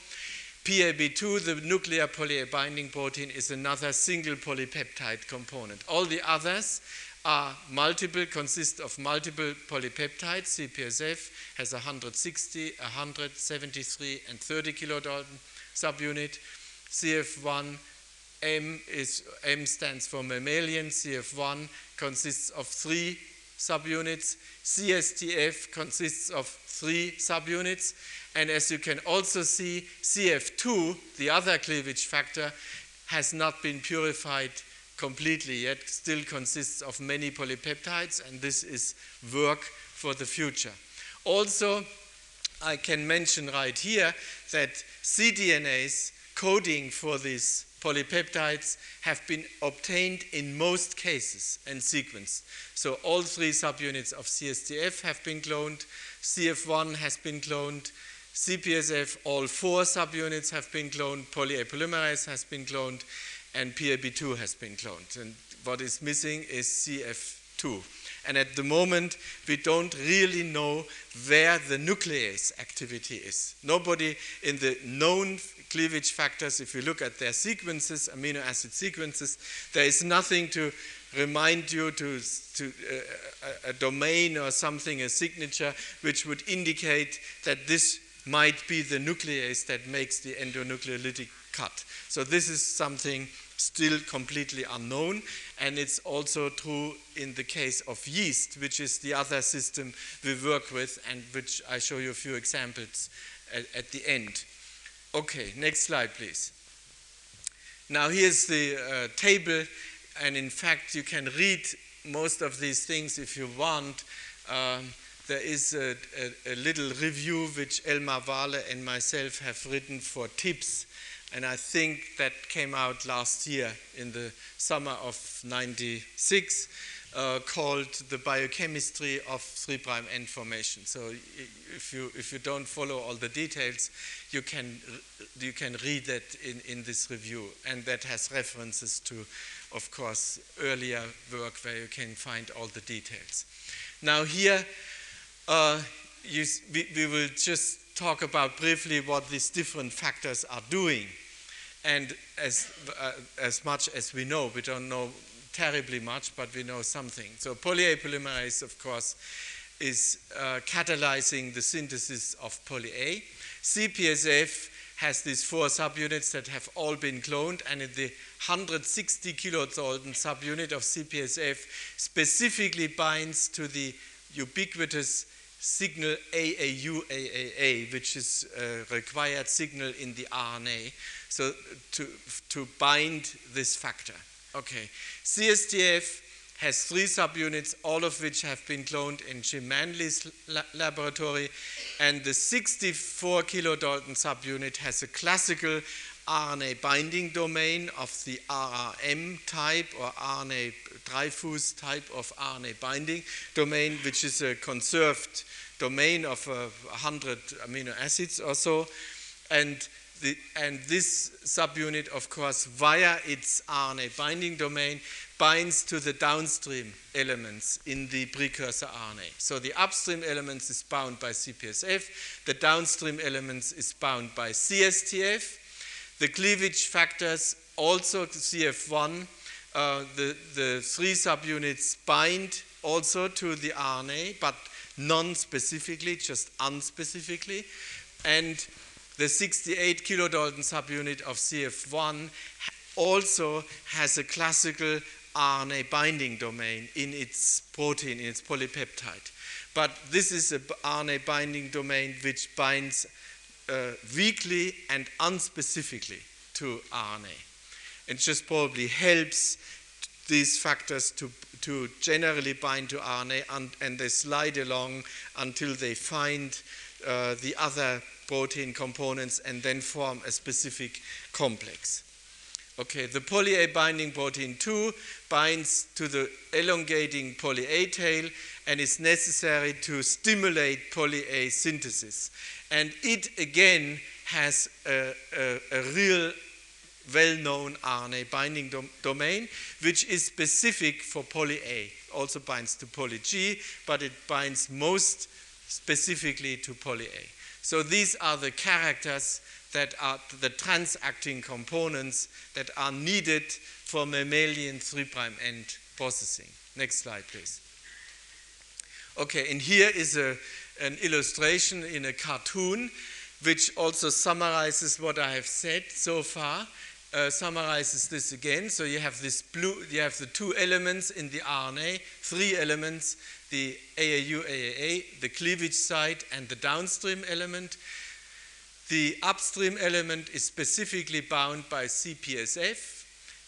PAB2, the nuclear poly binding protein, is another single polypeptide component. All the others are multiple, consist of multiple polypeptides. CPSF has 160, 173, and 30 kilodalton subunit. CF1 M is M stands for mammalian. CF1 consists of three subunits. CSTF consists of three subunits. And as you can also see, CF2, the other cleavage factor, has not been purified completely yet, still consists of many polypeptides, and this is work for the future. Also, I can mention right here that cDNAs coding for these polypeptides have been obtained in most cases and sequenced. So all three subunits of CSTF have been cloned, CF1 has been cloned, CPSF, all four subunits have been cloned, poly has been cloned, and PAB2 has been cloned. And what is missing is CF2. And at the moment, we don't really know where the nuclease activity is. Nobody in the known cleavage factors, if you look at their sequences, amino acid sequences, there is nothing to remind you to, to uh, a domain or something, a signature, which would indicate that this might be the nuclease that makes the endonucleolytic cut. So this is something still completely unknown, and it's also true in the case of yeast, which is the other system we work with, and which I show you a few examples at, at the end. Okay, next slide, please. Now here's the uh, table, and in fact you can read most of these things if you want. Um, there is a, a, a, little review which Elmar Wahle and myself have written for TIBS and I think that came out last year in the summer of 96, uh, called The Biochemistry of 3' End Formation. So if you, if you don't follow all the details, you can, you can read that in, in this review. And that has references to, of course, earlier work where you can find all the details. Now here, uh, you, we, we will just talk about briefly what these different factors are doing. And as, uh, as much as we know, we don't know terribly much, but we know something. So poly-A polymerase, of course, is uh, catalyzing the synthesis of poly-A. CPSF has these four subunits that have all been cloned, and in the 160 kilodalton subunit of CPSF specifically binds to the ubiquitous signal AAU AAA, which is a required signal in the RNA, so to, to bind this factor. Okay, CSTF has three subunits, all of which have been cloned in Jim Manley's la laboratory, and the 64 kilodalton subunit has a classical RNA binding domain of the RRM type or RNA Dreyfuss type of RNA binding domain, which is a conserved domain of uh, 100 amino acids or so. And, the, and this subunit, of course, via its RNA binding domain, binds to the downstream elements in the precursor RNA. So the upstream elements is bound by CPSF, the downstream elements is bound by CSTF. The cleavage factors also CF1 uh, the, the three subunits bind also to the RNA, but non-specifically, just unspecifically. And the 68 kilodalton subunit of CF1 also has a classical RNA binding domain in its protein, in its polypeptide. But this is an RNA binding domain which binds uh, weakly and unspecifically to RNA. It just probably helps these factors to, to generally bind to RNA and, and they slide along until they find uh, the other protein components and then form a specific complex. Okay, the poly-A binding protein 2 binds to the elongating poly-A tail and is necessary to stimulate poly-A synthesis. And it again has a, a, a real well-known RNA binding dom domain, which is specific for poly A. Also binds to poly G, but it binds most specifically to poly A. So these are the characters that are the transacting components that are needed for mammalian 3' end processing. Next slide, please. Okay, and here is a, an illustration in a cartoon which also summarizes what I have said so far uh, summarizes this again. So you have this blue, you have the two elements in the RNA, three elements, the AAU, AAA, the cleavage site, and the downstream element. The upstream element is specifically bound by CPSF.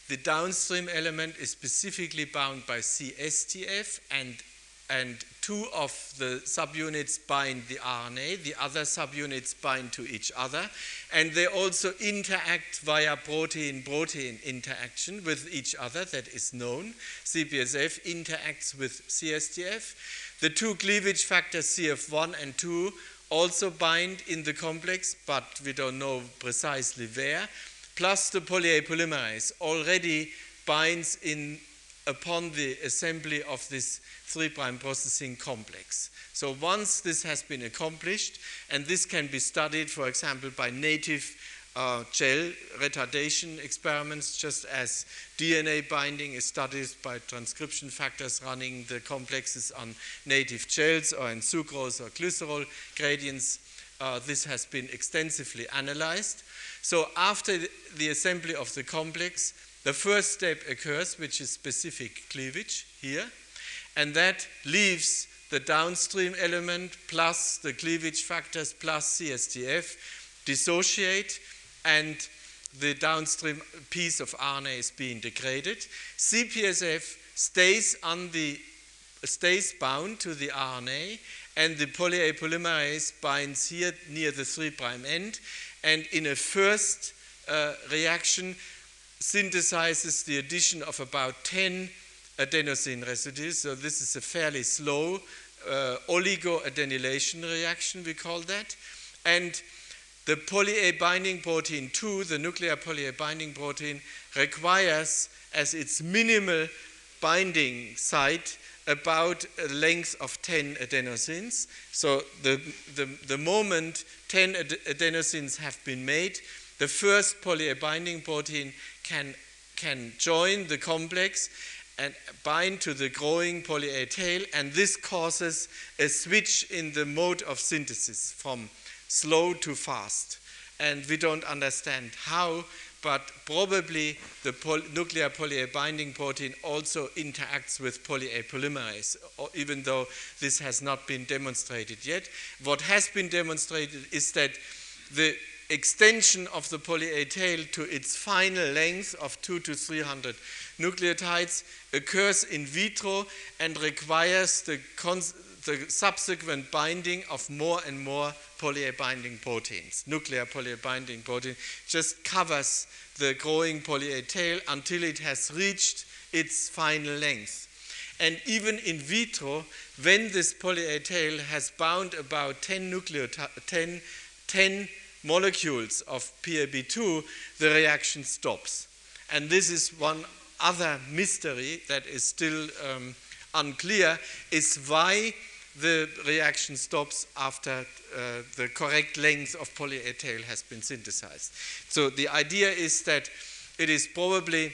The downstream element is specifically bound by CSTF, and and two of the subunits bind the RNA, the other subunits bind to each other, and they also interact via protein-protein interaction with each other, that is known. CPSF interacts with CSTF. The two cleavage factors CF1 and 2 also bind in the complex, but we don't know precisely where, plus the poly-A polymerase already binds in upon the assembly of this 3' processing complex. So once this has been accomplished, and this can be studied, for example, by native uh, gel retardation experiments, just as DNA binding is studied by transcription factors running the complexes on native gels or in sucrose or glycerol gradients. Uh, this has been extensively analyzed. So after the assembly of the complex, the first step occurs, which is specific cleavage here, and that leaves the downstream element plus the cleavage factors plus CSTF dissociate, and the downstream piece of RNA is being degraded. CPSF stays on the stays bound to the RNA, and the poly-A polymerase binds here near the 3' end, and in a first uh, reaction synthesizes the addition of about 10 adenosine residues. So this is a fairly slow uh, oligoadenylation reaction, we call that. And the poly-A binding protein 2, the nuclear poly-A binding protein, requires as its minimal binding site about a length of 10 adenosines. So the, the, the moment 10 ad adenosines have been made, the first poly-A binding protein can, can join the complex and bind to the growing poly-A tail, and this causes a switch in the mode of synthesis from slow to fast. And we don't understand how, but probably the poly nuclear poly-A binding protein also interacts with poly-A polymerase, even though this has not been demonstrated yet. What has been demonstrated is that the extension of the poly-A tail to its final length of 2 to 300 nucleotides occurs in vitro and requires the, the subsequent binding of more and more poly-A binding proteins. Nuclear poly-A binding protein just covers the growing poly-A tail until it has reached its final length. And even in vitro, when this poly-A tail has bound about 10 nucleotides, 10, 10 molecules of PAB2, the reaction stops. And this is one other mystery that is still um, unclear, is why the reaction stops after uh, the correct length of poly-A has been synthesized. So the idea is that it is probably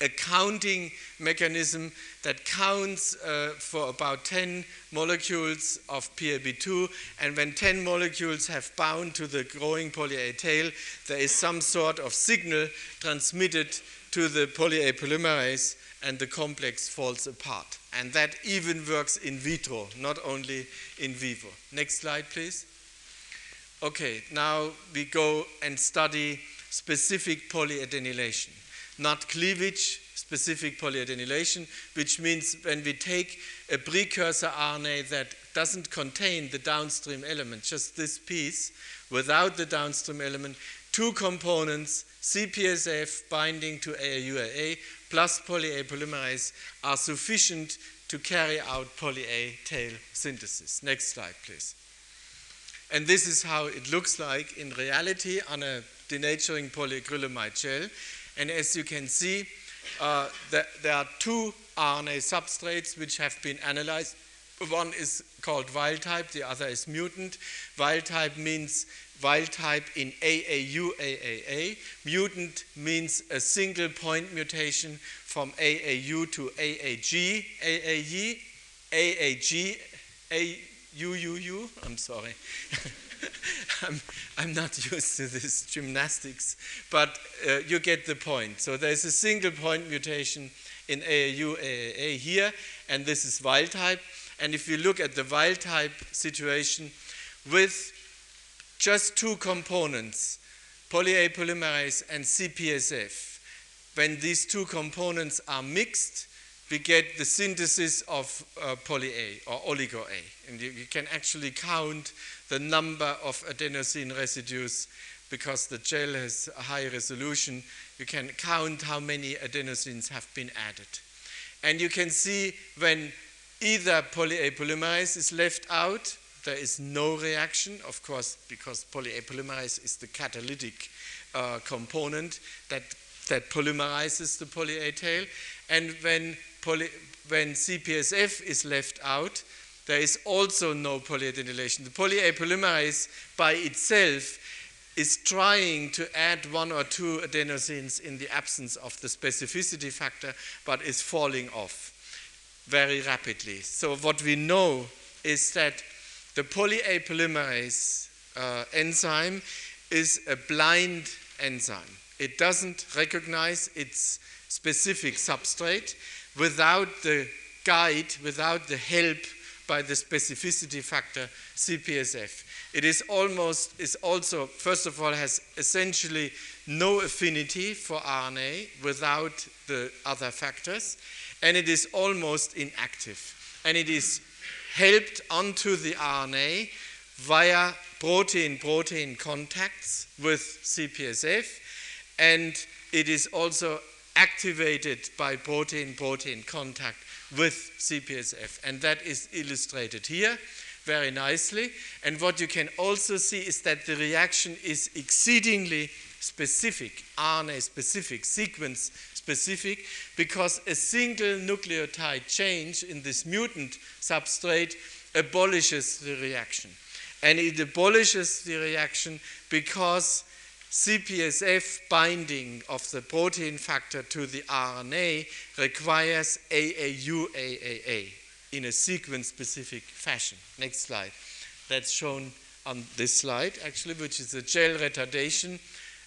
a counting mechanism that counts uh, for about 10 molecules of PAB2, and when 10 molecules have bound to the growing poly-A tail, there is some sort of signal transmitted to the poly-A polymerase, and the complex falls apart. And that even works in vitro, not only in vivo. Next slide, please. Okay, now we go and study specific polyadenylation not cleavage, specific polyadenylation, which means when we take a precursor RNA that doesn't contain the downstream element, just this piece, without the downstream element, two components, CPSF binding to AAUAA plus poly-A polymerase, are sufficient to carry out poly-A tail synthesis. Next slide, please. And this is how it looks like in reality on a denaturing polyacrylamide gel. And as you can see, uh, the, there are two RNA substrates which have been analyzed. One is called wild type, the other is mutant. Wild type means wild type in AAU. Mutant means a single point mutation from AAU to AAG, AAE, AAG, AUUU. I'm sorry. I'm, I'm, not used to this gymnastics, but uh, you get the point. So there's a single point mutation in AAU, AAA here, and this is wild type. And if you look at the wild type situation with just two components, poly-A polymerase and CPSF, when these two components are mixed, we get the synthesis of uh, poly-A or oligo-A. And you, you, can actually count the number of adenosine residues because the gel has a high resolution. You can count how many adenosines have been added. And you can see when either poly-A polymerase is left out, there is no reaction, of course, because poly-A polymerase is the catalytic uh, component that that polymerizes the poly-A tail. And when, poly, when CPSF is left out, there is also no polyadenylation. The poly-A polymerase by itself is trying to add one or two adenosines in the absence of the specificity factor, but is falling off very rapidly. So what we know is that the poly-A polymerase uh, enzyme is a blind enzyme. It doesn't recognize its specific substrate without the guide, without the help by the specificity factor CPSF. It is almost, is also, first of all, has essentially no affinity for RNA without the other factors, and it is almost inactive. And it is helped onto the RNA via protein-protein contacts with CPSF, and it is also activated by protein-protein contact with CPSF. And that is illustrated here very nicely. And what you can also see is that the reaction is exceedingly specific, RNA specific, sequence specific, because a single nucleotide change in this mutant substrate abolishes the reaction. And it abolishes the reaction because CPSF binding of the protein factor to the RNA requires AAU-AAA in a sequence-specific fashion. Next slide. That's shown on this slide, actually, which is a gel retardation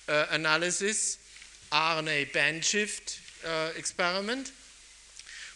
uh, analysis, RNA band shift uh, experiment,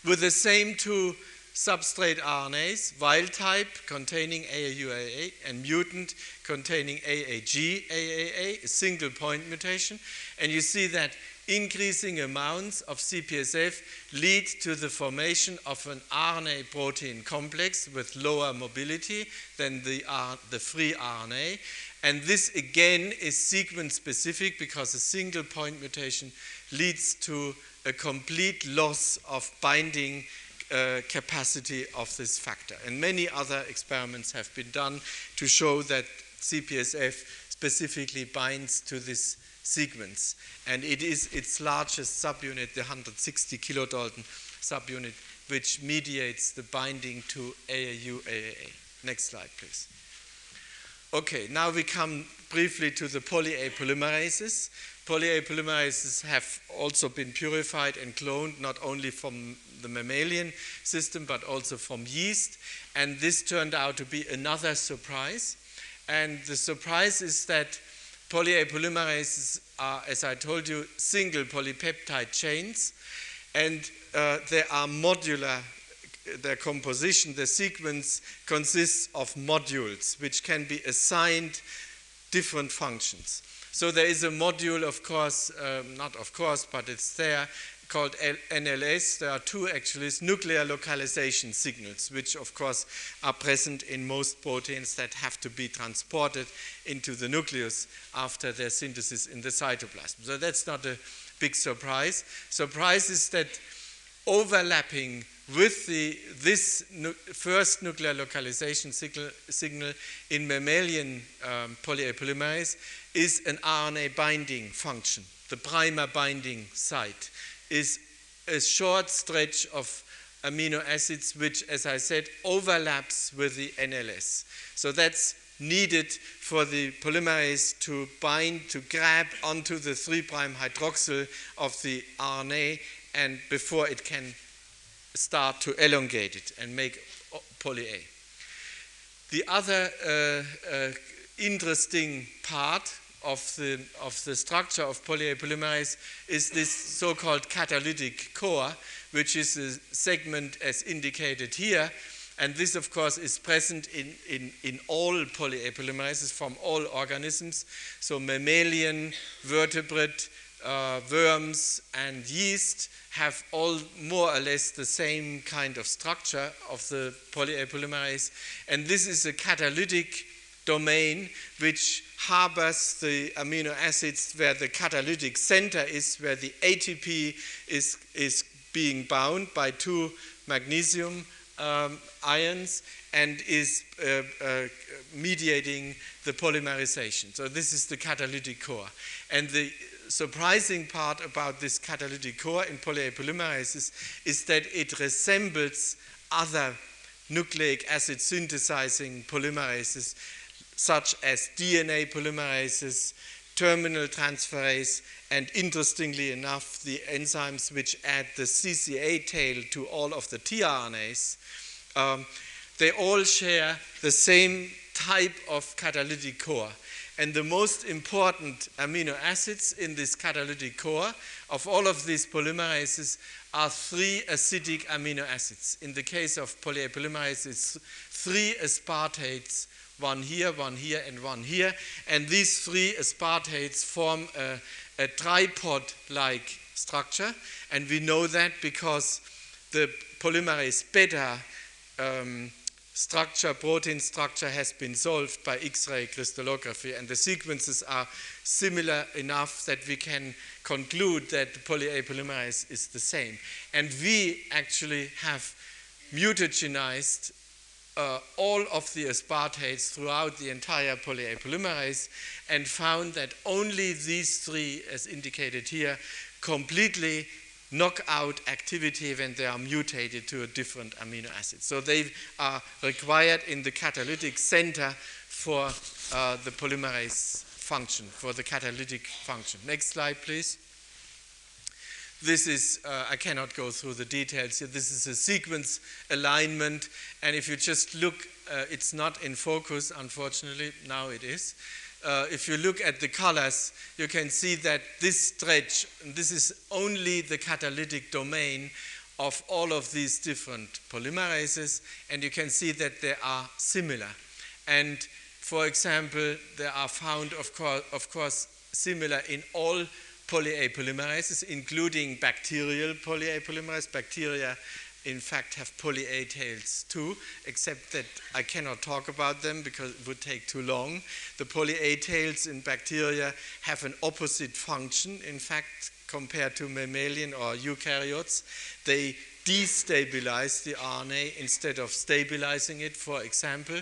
with the same two substrate RNAs, wild type containing AAU-AAA and mutant containing AAG-AAA, a single point mutation. And you see that increasing amounts of CPSF lead to the formation of an RNA protein complex with lower mobility than the, R, the free RNA. And this again is sequence specific because a single point mutation leads to a complete loss of binding uh, capacity of this factor. And many other experiments have been done to show that CPSF specifically binds to this sequence. And it is its largest subunit, the 160 kilodalton subunit, which mediates the binding to AAU-AAA. Next slide, please. Okay, now we come briefly to the poly-A polymerases. Poly-A polymerases have also been purified and cloned not only from the mammalian system, but also from yeast. And this turned out to be another surprise. And the surprise is that poly-A polymerases are, as I told you, single polypeptide chains. And uh, they are modular their composition, the sequence consists of modules which can be assigned different functions. So there is a module, of course, um, not of course, but it's there, called NLS. There are two actually nuclear localization signals, which of course are present in most proteins that have to be transported into the nucleus after their synthesis in the cytoplasm. So that's not a big surprise. Surprise is that overlapping with the, this nu first nuclear localization signal, signal in mammalian um, is an RNA binding function, the primer binding site is a short stretch of amino acids, which, as I said, overlaps with the NLS. So that's needed for the polymerase to bind, to grab onto the 3' hydroxyl of the RNA and before it can start to elongate it and make poly A. The other uh, uh, interesting part of the, of the structure of poly-A polymerase is this so-called catalytic core, which is a segment as indicated here. And this, of course, is present in, in, in all poly-A polymerases from all organisms. So mammalian, vertebrate, uh, worms, and yeast have all more or less the same kind of structure of the poly-A polymerase. And this is a catalytic domain which harbors the amino acids where the catalytic center is, where the ATP is, is being bound by two magnesium um, ions and is uh, uh, mediating the polymerization. So this is the catalytic core. And the surprising part about this catalytic core in polyA polymerases is that it resembles other nucleic acid synthesizing polymerases such as DNA polymerases, terminal transferase, and interestingly enough, the enzymes which add the CCA tail to all of the tRNAs, um, they all share the same type of catalytic core. And the most important amino acids in this catalytic core of all of these polymerases are three acidic amino acids. In the case of polyA three aspartates, one here, one here, and one here. And these three aspartates form a, a tripod-like structure. And we know that because the polymerase beta um, structure, protein structure has been solved by X-ray crystallography and the sequences are similar enough that we can conclude that the poly-A polymerase is the same. And we actually have mutagenized uh, all of the aspartates throughout the entire poly-A polymerase and found that only these three, as indicated here, completely knock out activity when they are mutated to a different amino acid. So they are required in the catalytic center for uh, the polymerase function, for the catalytic function. Next slide, please. This is, uh, I cannot go through the details here. This is a sequence alignment, and if you just look, uh, it's not in focus, unfortunately, now it is uh, if you look at the colors, you can see that this stretch, this is only the catalytic domain of all of these different polymerases, and you can see that they are similar. And for example, they are found, of of course similar in all poly-A polymerases, including bacterial poly-A. Bacteria in fact have poly-A tails too, except that I cannot talk about them because it would take too long. The poly-A tails in bacteria have an opposite function, in fact, compared to mammalian or eukaryotes. They destabilize the RNA instead of stabilizing it, for example.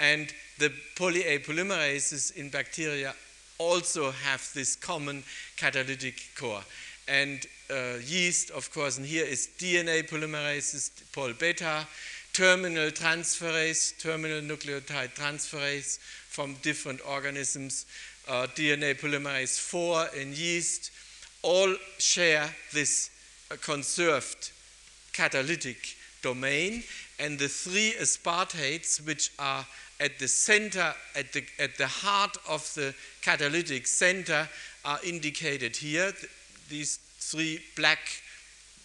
And the poly-A polymerases in bacteria also have this common catalytic core. And uh, yeast, of course, and here is DNA polymerases, Pol beta, terminal transferase, terminal nucleotide transferase from different organisms, uh, DNA polymerase 4 in yeast, all share this uh, conserved catalytic domain, and the three aspartates, which are at the center, at the, at the heart of the catalytic center, are indicated here. These three black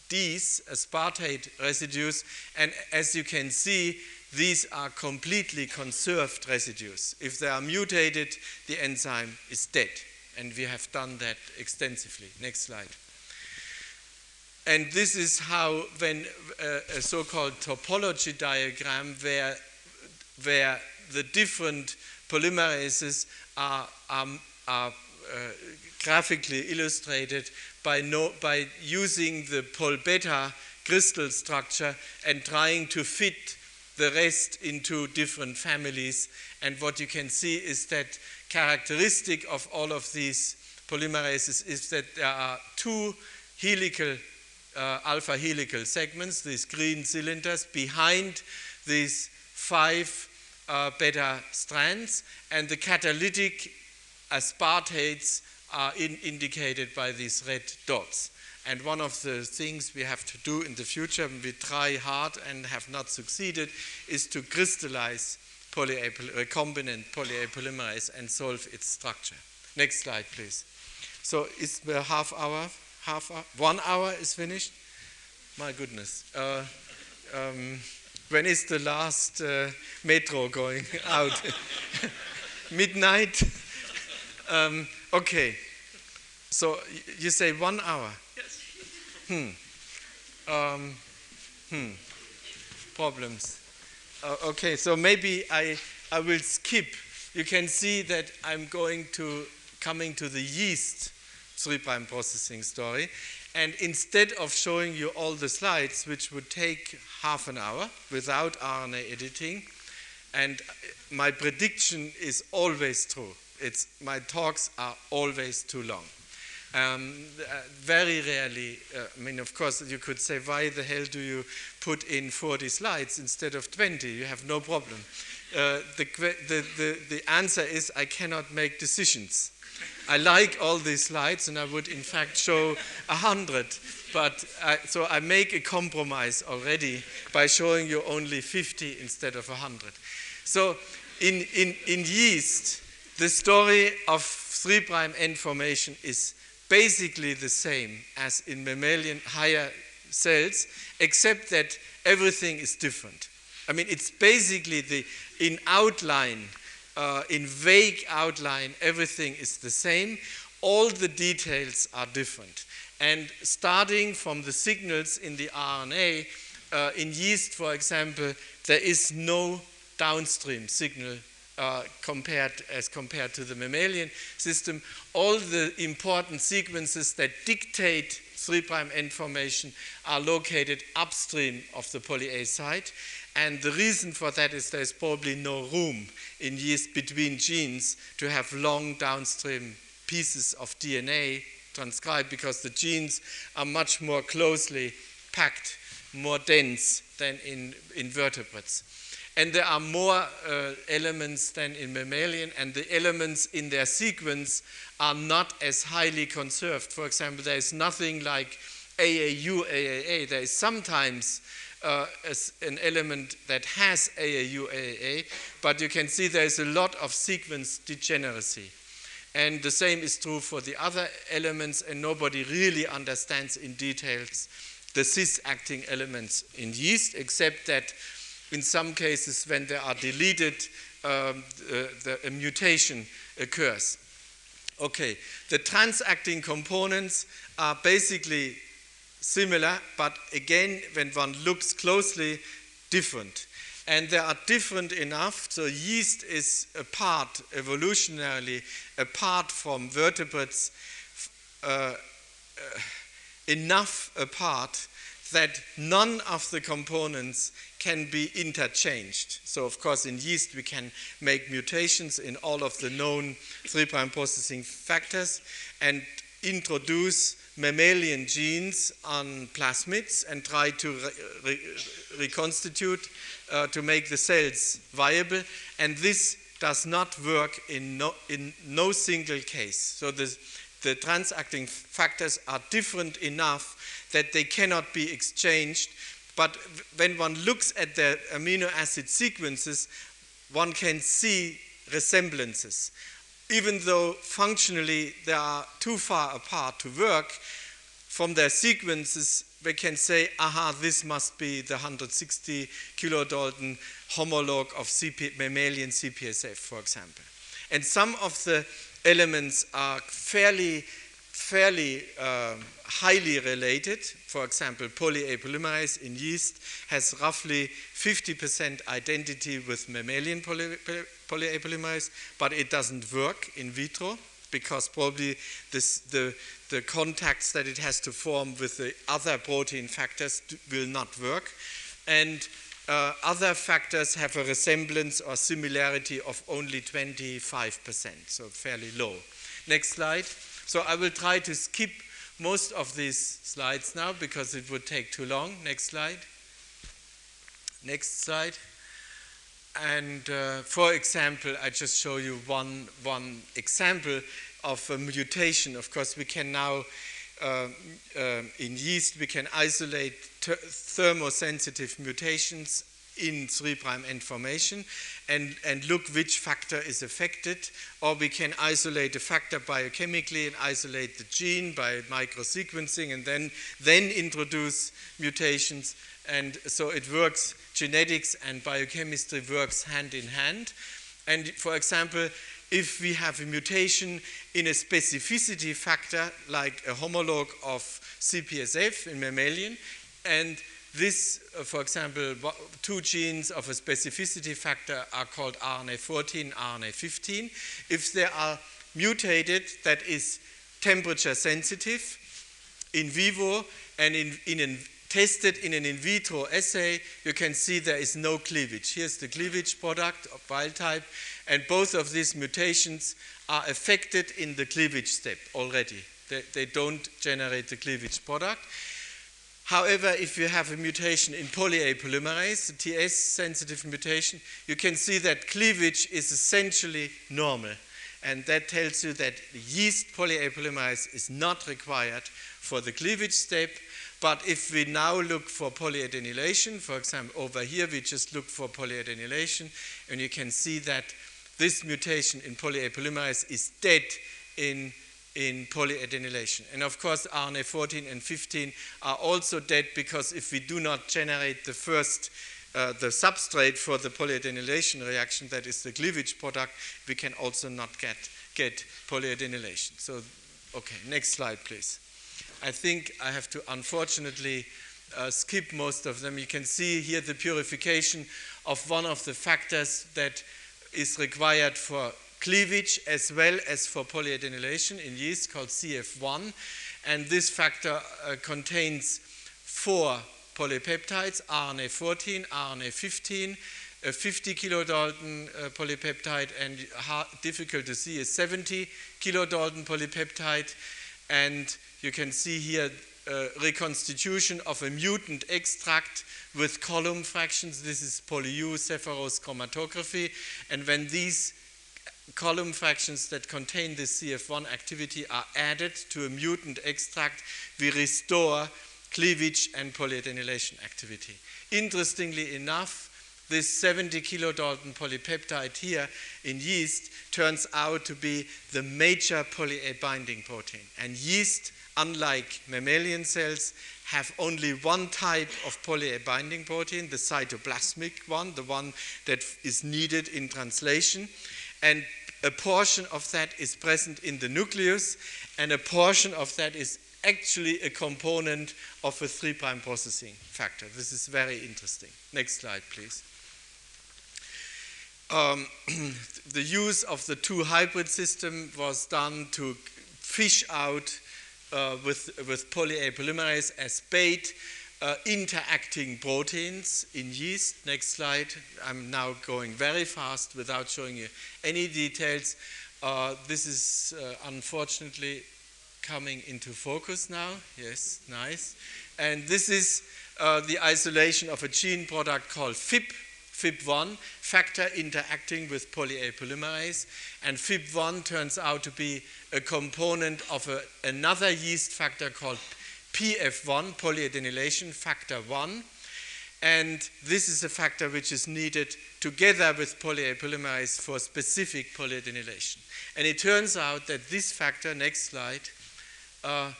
Ds, aspartate residues, and as you can see, these are completely conserved residues. If they are mutated, the enzyme is dead, and we have done that extensively. Next slide. And this is how, when uh, a so-called topology diagram, where, where the different polymerases are, are, are uh, graphically illustrated by, no, by using the pol beta crystal structure and trying to fit the rest into different families. And what you can see is that characteristic of all of these polymerases is that there are two helical, uh, alpha helical segments, these green cylinders, behind these five uh, beta strands, and the catalytic aspartates are in indicated by these red dots. And one of the things we have to do in the future, when we try hard and have not succeeded, is to crystallize recombinant poly-A polymerase and solve its structure. Next slide, please. So is the half hour, half hour, one hour is finished? My goodness. Uh, um, when is the last uh, metro going out? Midnight? um, Okay. So you say one hour? Yes. Hmm. Um, hmm. Problems. Uh, okay, so maybe I, I will skip. You can see that I'm going to coming to the yeast three prime processing story. And instead of showing you all the slides, which would take half an hour without RNA editing, and my prediction is always true it's, my talks are always too long. Um, uh, very rarely, uh, I mean, of course, you could say, why the hell do you put in 40 slides instead of 20? You have no problem. Uh, the, the, the, answer is I cannot make decisions. I like all these slides and I would in fact show a hundred, but I, so I make a compromise already by showing you only 50 instead of a 100. So in, in, in yeast, the story of 3' prime end formation is basically the same as in mammalian higher cells, except that everything is different. I mean, it's basically the, in outline, uh, in vague outline, everything is the same. All the details are different. And starting from the signals in the RNA, uh, in yeast, for example, there is no downstream signal uh, compared as compared to the mammalian system. All the important sequences that dictate 3' end formation are located upstream of the poly A site. And the reason for that is there's probably no room in yeast between genes to have long downstream pieces of DNA transcribed because the genes are much more closely packed, more dense than in invertebrates. And there are more uh, elements than in mammalian, and the elements in their sequence are not as highly conserved. For example, there is nothing like AAU, AAA. There is sometimes uh, an element that has AAU, AAA, but you can see there is a lot of sequence degeneracy. And the same is true for the other elements, and nobody really understands in details the cis-acting elements in yeast, except that in some cases when they are deleted, um, the, a mutation occurs. Okay, the trans-acting components are basically similar, but again, when one looks closely, different. And they are different enough, so yeast is apart, evolutionarily, apart from vertebrates, uh, uh, enough apart that none of the components can be interchanged. So, of course, in yeast, we can make mutations in all of the known 3' processing factors and introduce mammalian genes on plasmids and try to re re reconstitute uh, to make the cells viable. And this does not work in no, in no single case. So the, the transacting factors are different enough that they cannot be exchanged. But when one looks at the amino acid sequences, one can see resemblances even though functionally they are too far apart to work, from their sequences, we can say, aha, this must be the 160 kilodalton homologue of CP, mammalian CPSF, for example. And some of the elements are fairly, fairly um, highly related. For example, poly A polymerase in yeast has roughly 50% identity with mammalian poly, poly polymerase, but it doesn't work in vitro because probably this, the, the contacts that it has to form with the other protein factors will not work. And uh, other factors have a resemblance or similarity of only 25%, so fairly low. Next slide. So I will try to skip most of these slides now because it would take too long. Next slide. Next slide. And uh, for example, I just show you one, one example of a mutation. Of course, we can now, uh, uh, in yeast, we can isolate thermosensitive mutations in 3' end formation and, and look which factor is affected, or we can isolate the factor biochemically and isolate the gene by microsequencing and then, then introduce mutations. And so it works, genetics and biochemistry works hand in hand. And for example, if we have a mutation in a specificity factor, like a homologue of CPSF in mammalian, and this, uh, for example, two genes of a specificity factor are called RNA14, RNA15. If they are mutated, that is temperature sensitive in vivo and in, in tested in an in vitro assay, you can see there is no cleavage. Here's the cleavage product of wild type, and both of these mutations are affected in the cleavage step already. They, they don't generate the cleavage product. However, if you have a mutation in poly-A polymerase, the TS-sensitive mutation, you can see that cleavage is essentially normal. And that tells you that the yeast poly-A polymerase is not required for the cleavage step. But if we now look for polyadenylation, for example, over here we just look for polyadenylation, and you can see that this mutation in poly-A polymerase is dead in in polyadenylation. And of course, RNA 14 and 15 are also dead because if we do not generate the first, uh, the substrate for the polyadenylation reaction, that is the cleavage product, we can also not get, get polyadenylation. So, okay, next slide, please. I think I have to unfortunately uh, skip most of them. You can see here the purification of one of the factors that is required for cleavage as well as for polyadenylation in yeast called CF1. And this factor uh, contains four polypeptides, RNA14, RNA15, a 50 kilodalton uh, polypeptide, and hard, difficult to see is 70 kilodalton polypeptide. And you can see here uh, reconstitution of a mutant extract with column fractions. This is poly-U chromatography. And when these column fractions that contain this CF1 activity are added to a mutant extract, we restore cleavage and polyadenylation activity. Interestingly enough, this 70 kilodalton polypeptide here in yeast turns out to be the major poly-A binding protein. And yeast, unlike mammalian cells, have only one type of poly-A binding protein, the cytoplasmic one, the one that is needed in translation. And a portion of that is present in the nucleus, and a portion of that is actually a component of a 3' processing factor. This is very interesting. Next slide, please. Um, the use of the two hybrid system was done to fish out uh, with, with poly-A polymerase as bait uh, interacting proteins in yeast. Next slide. I'm now going very fast without showing you any details. Uh, this is uh, unfortunately coming into focus now. Yes, nice. And this is uh, the isolation of a gene product called FIP, FIP1, factor interacting with poly-A polymerase. And FIP1 turns out to be a component of a, another yeast factor called PF1, polyadenylation factor 1. And this is a factor which is needed together with poly-A polymerase for specific polyadenylation. And it turns out that this factor, next slide, uh,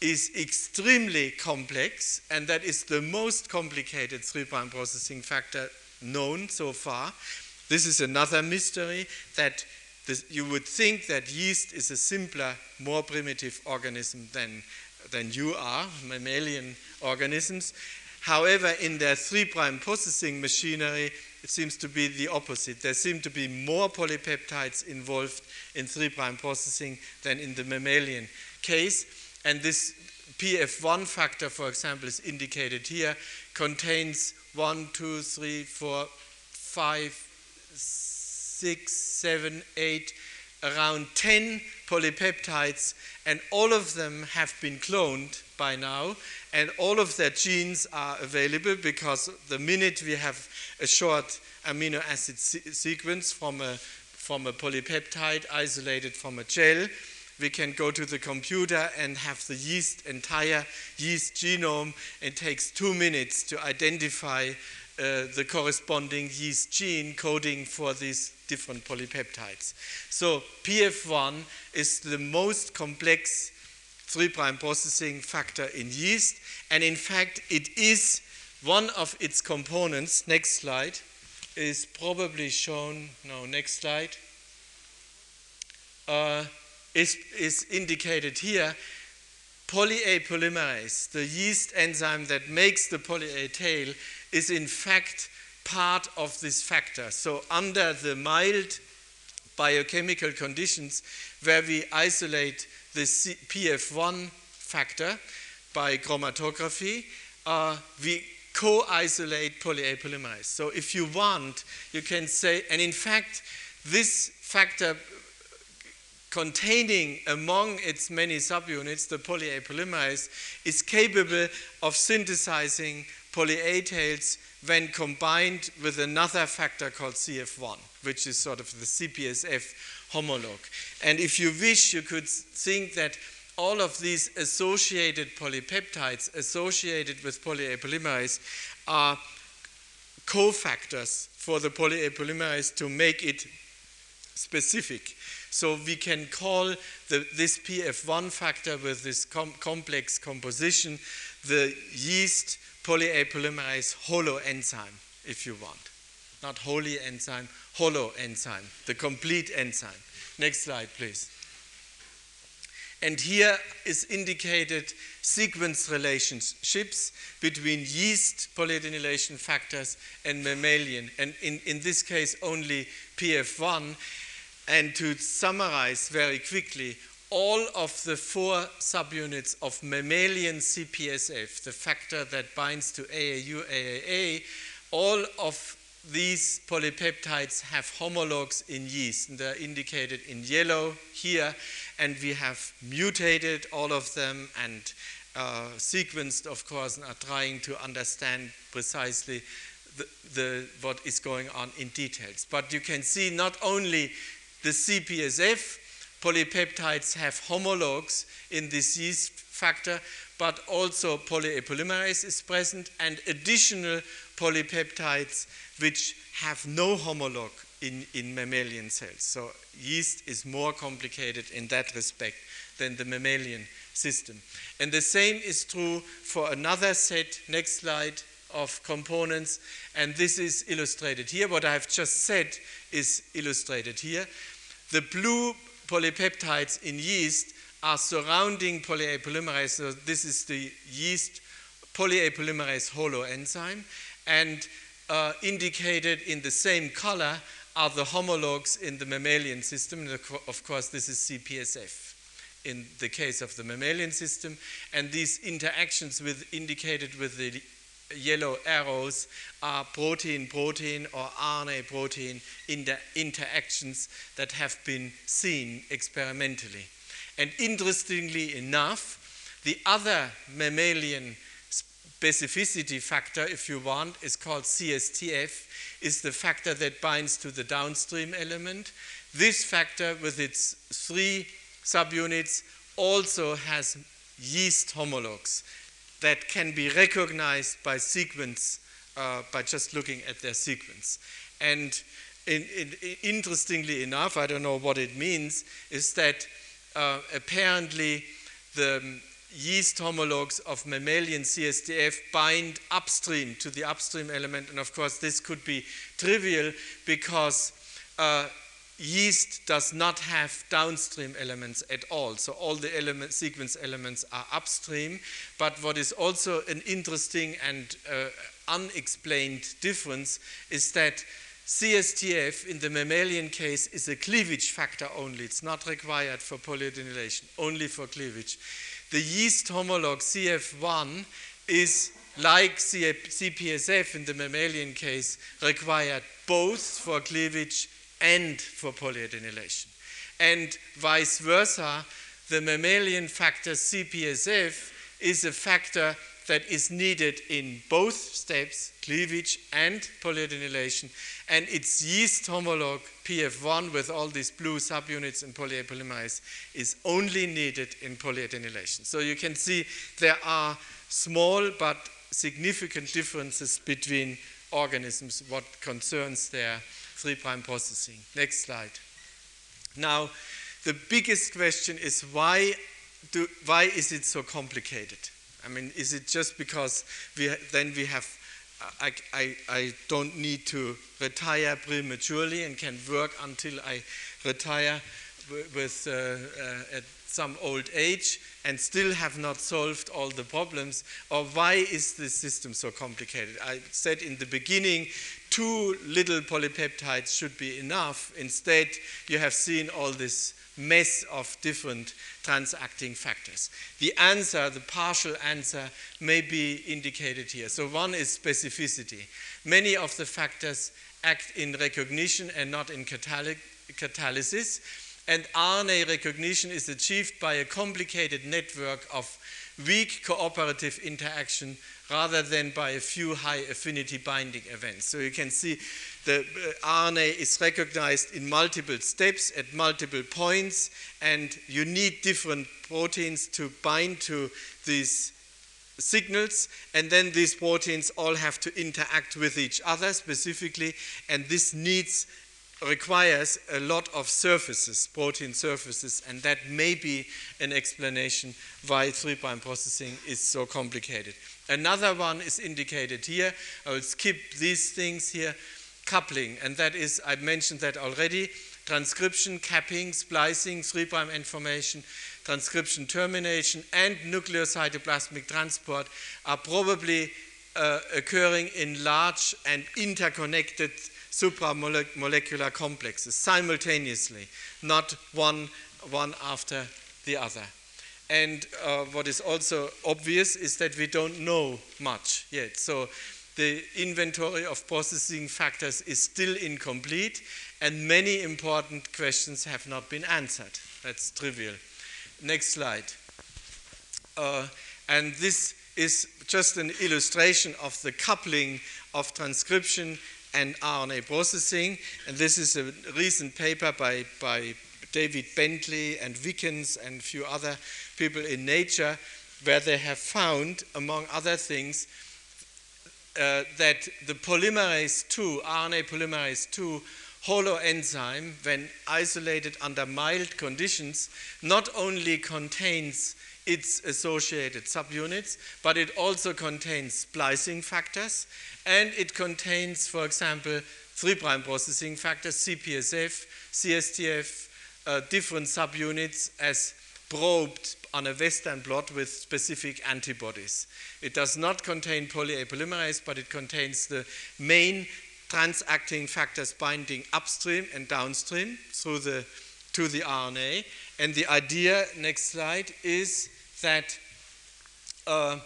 is extremely complex, and that is the most complicated 3' processing factor known so far. This is another mystery that this, you would think that yeast is a simpler, more primitive organism than than you are, mammalian organisms. However, in their 3' prime processing machinery, it seems to be the opposite. There seem to be more polypeptides involved in 3' prime processing than in the mammalian case. And this PF1 factor, for example, is indicated here, contains 1, 2, 3, 4, 5, 6, 7, 8, around 10 polypeptides, and all of them have been cloned by now, and all of their genes are available because the minute we have a short amino acid se sequence from a, from a polypeptide isolated from a gel, we can go to the computer and have the yeast entire yeast genome. It takes two minutes to identify uh, the corresponding yeast gene coding for these different polypeptides. So PF1 is the most complex 3' processing factor in yeast, and in fact, it is one of its components. Next slide is probably shown. No, next slide. Uh, is, is indicated here. Poly-A polymerase, the yeast enzyme that makes the poly-A tail, is in fact part of this factor. So under the mild biochemical conditions where we isolate the PF1 factor by chromatography, uh, we co-isolate poly-A polymerase. So if you want, you can say, and in fact, this factor containing among its many subunits the poly-A polymerase is capable of synthesizing poly-A tails when combined with another factor called CF1, which is sort of the CPSF homolog. And if you wish, you could think that all of these associated polypeptides associated with poly-A polymerase are cofactors for the poly-A polymerase to make it specific. So we can call the, this PF1 factor with this com complex composition the yeast poly-A polymerase holoenzyme, if you want. Not holy enzyme, holo enzyme, the complete enzyme. Next slide, please. And here is indicated sequence relationships between yeast polyadenylation factors and mammalian, and in, in this case only PF1. And to summarize very quickly, all of the four subunits of mammalian CPSF, the factor that binds to AAU, AAA, all of these polypeptides have homologs in yeast, and they're indicated in yellow here, and we have mutated all of them and uh, sequenced, of course, and are trying to understand precisely the, the, what is going on in details. But you can see not only the CPSF polypeptides have homologs in this yeast factor, but also poly-A polymerase is present and additional polypeptides which have no homolog in, in mammalian cells. So yeast is more complicated in that respect than the mammalian system. And the same is true for another set, next slide, of components. And this is illustrated here. What I've just said is illustrated here. The blue polypeptides in yeast are surrounding poly-A polymerase. So this is the yeast poly-A polymerase holoenzyme. And uh, indicated in the same color are the homologs in the mammalian system. Of course, this is CPSF in the case of the mammalian system. And these interactions with indicated with the yellow arrows are protein-protein or RNA-protein inter interactions that have been seen experimentally. And interestingly enough, the other mammalian specificity factor, if you want, is called CSTF, is the factor that binds to the downstream element. This factor, with its three subunits, also has yeast homologs that can be recognized by sequence, uh, by just looking at their sequence. And in, in, interestingly enough, I don't know what it means, is that uh, apparently the yeast homologs of mammalian CSTF bind upstream to the upstream element. And of course, this could be trivial because uh, yeast does not have downstream elements at all. So all the element, sequence elements are upstream. But what is also an interesting and uh, unexplained difference is that CSTF in the mammalian case is a cleavage factor only. It's not required for polyadenylation, only for cleavage. The yeast homolog CF1 is like CPSF in the mammalian case, required both for cleavage and for polyadenylation. And vice versa, the mammalian factor CPSF is a factor that is needed in both steps, cleavage and polyadenylation, and its yeast homolog PF1 with all these blue subunits in poly-A is only needed in polyadenylation. So you can see there are small but significant differences between organisms what concerns their 3' prime processing. Next slide. Now, the biggest question is why, do, why is it so complicated? I mean, is it just because we, then we have, I, I, I don't need to retire prematurely and can work until I retire with uh, uh, at some old age and still have not solved all the problems? Or why is this system so complicated? I said in the beginning, two little polypeptides should be enough. Instead, you have seen all this mess of different transacting factors. The answer, the partial answer, may be indicated here. So one is specificity. Many of the factors act in recognition and not in catalysis. And RNA recognition is achieved by a complicated network of weak cooperative interaction rather than by a few high affinity binding events. So you can see the uh, RNA is recognized in multiple steps at multiple points, and you need different proteins to bind to these signals, and then these proteins all have to interact with each other specifically, and this needs requires a lot of surfaces, protein surfaces, and that may be an explanation why 3' processing is so complicated. Another one is indicated here. I will skip these things here. Coupling, and that is, I mentioned that already, transcription, capping, splicing, 3' information, transcription termination, and nucleocytoplasmic transport are probably uh, occurring in large and interconnected supramolecular complexes simultaneously, not one, one after the other. And uh, what is also obvious is that we don't know much yet. So the inventory of processing factors is still incomplete, and many important questions have not been answered. That's trivial. Next slide. Uh, and this is just an illustration of the coupling of transcription and RNA processing. And this is a recent paper by, by David Bentley and Wickens and a few other people in Nature, where they have found, among other things, uh, that the polymerase 2, RNA polymerase 2, holoenzyme, when isolated under mild conditions, not only contains its associated subunits, but it also contains splicing factors and it contains, for example, 3' processing factors, CPSF, CSTF, uh, different subunits as probed on a Western blot with specific antibodies. It does not contain poly-A polymerase, but it contains the main transacting factors binding upstream and downstream through the, to the RNA. And the idea, next slide, is that uh,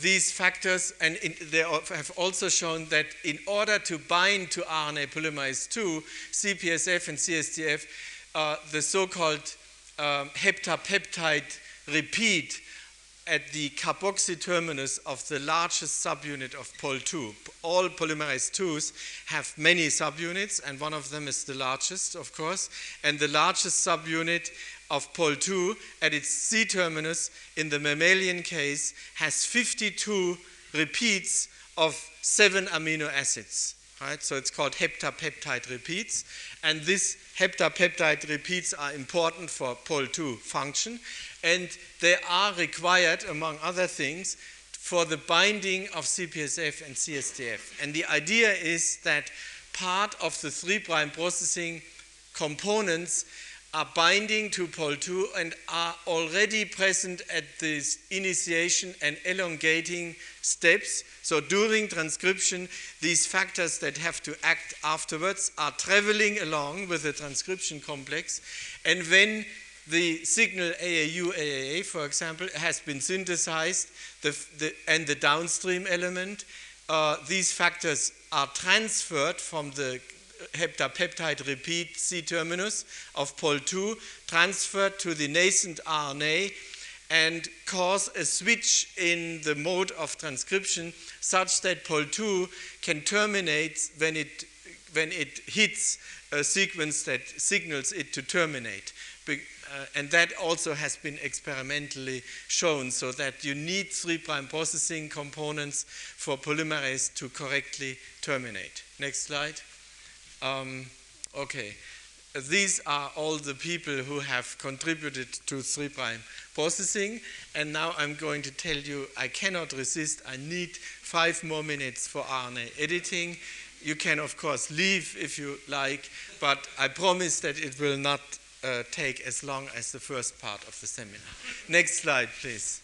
these factors, and in, they have also shown that in order to bind to RNA polymerase 2, CPSF and CSTF, uh, the so-called um, heptapeptide repeat at the carboxy terminus of the largest subunit of POL2. All polymerase 2s have many subunits, and one of them is the largest, of course. And the largest subunit of POL2 at its C terminus in the mammalian case has 52 repeats of seven amino acids. Right? So it's called heptapeptide repeats. And these heptapeptide repeats are important for POL2 function. And they are required, among other things, for the binding of CPSF and CSTF. And the idea is that part of the 3' processing components are binding to POL2 and are already present at this initiation and elongating steps. So during transcription, these factors that have to act afterwards are traveling along with the transcription complex. And when the signal AAU, AAA, for example, has been synthesized the, the, and the downstream element, uh, these factors are transferred from the heptapeptide repeat C terminus of POL2 transferred to the nascent RNA and cause a switch in the mode of transcription such that POL2 can terminate when it, when it hits a sequence that signals it to terminate. Be, uh, and that also has been experimentally shown so that you need 3' prime processing components for polymerase to correctly terminate. Next slide. Um, okay, these are all the people who have contributed to 3' processing. And now I'm going to tell you I cannot resist. I need five more minutes for RNA editing. You can, of course, leave if you like, but I promise that it will not uh, take as long as the first part of the seminar. Next slide, please.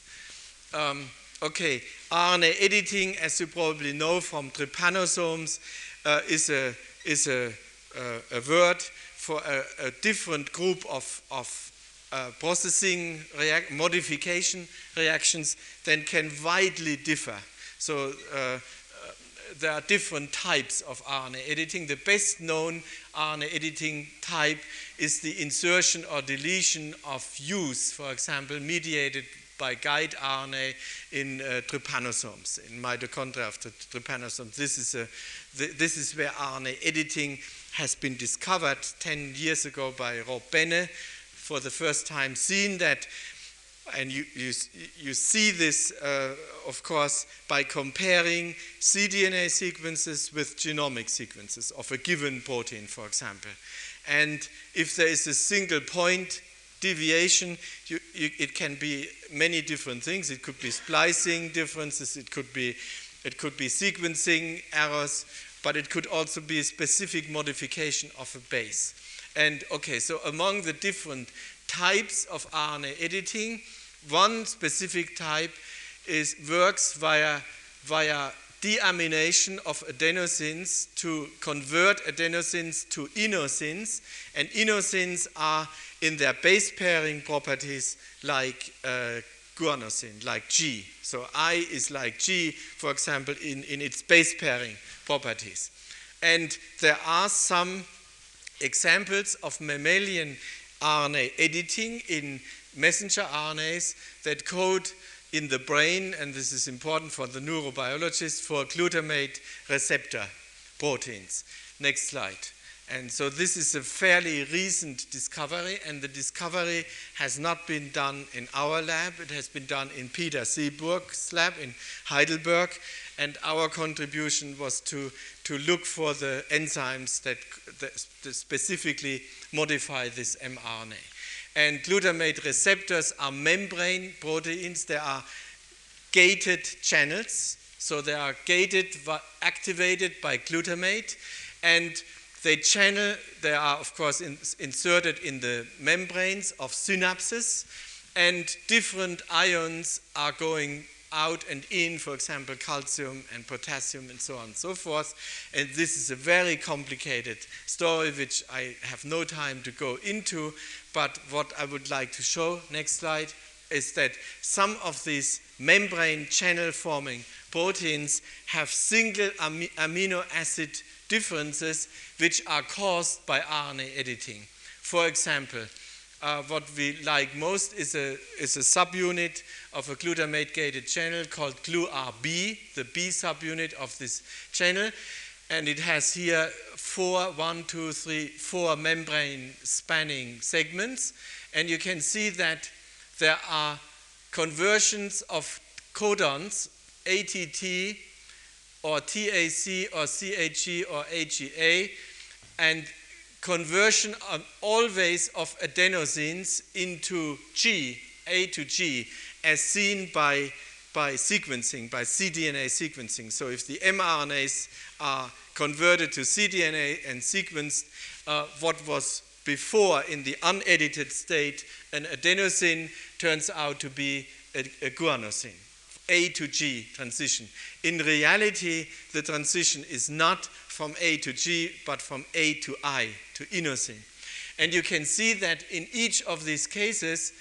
Um, okay, RNA editing, as you probably know from trypanosomes, uh, is a is a, a, a word for a, a, different group of, of uh, processing modification reactions that can widely differ. So uh, there are different types of RNA editing. The best known RNA editing type is the insertion or deletion of use, for example, mediated by guide RNA in uh, trypanosomes, in mitochondria of the trypanosomes. This is, a, th this is where RNA editing has been discovered 10 years ago by Rob Benne, for the first time seen that and you, you, you see this, uh, of course, by comparing cDNA sequences with genomic sequences of a given protein, for example. And if there is a single point deviation, you, you, it can be many different things. It could be splicing differences, it could be, it could be sequencing errors, but it could also be a specific modification of a base. And okay, so among the different types of RNA editing, one specific type is works via, via deamination of adenosines to convert adenosines to inosines, and inosines are in their base pairing properties like uh, guanosine, like G. So I is like G, for example, in, in its base pairing properties. And there are some examples of mammalian RNA editing in messenger RNAs that code in the brain, and this is important for the neurobiologist, for glutamate receptor proteins. Next slide. And so this is a fairly recent discovery, and the discovery has not been done in our lab. It has been done in Peter Seeburg's lab in Heidelberg, and our contribution was to, to look for the enzymes that, that specifically modify this mRNA. And glutamate receptors are membrane proteins. They are gated channels. So they are gated, activated by glutamate. And they channel, they are, of course, in, inserted in the membranes of synapses. And different ions are going out and in, for example, calcium and potassium and so on and so forth. And this is a very complicated story which I have no time to go into, but what I would like to show, next slide, is that some of these membrane channel forming proteins have single amino acid differences which are caused by RNA editing. For example, uh, what we like most is a, is a subunit of a glutamate gated channel called GluRB, the B subunit of this channel. And it has here four, one, two, three, four membrane spanning segments. And you can see that there are conversions of codons, ATT or TAC or CAG or AGA, and conversion always of adenosines into G, A to G, as seen by, by sequencing, by cDNA sequencing. So if the mRNAs are converted to cDNA and sequenced, uh, what was before in the unedited state, an adenosine turns out to be a, a guanosine. A to G transition. In reality, the transition is not from A to G, but from A to I, to inosine. And you can see that in each of these cases,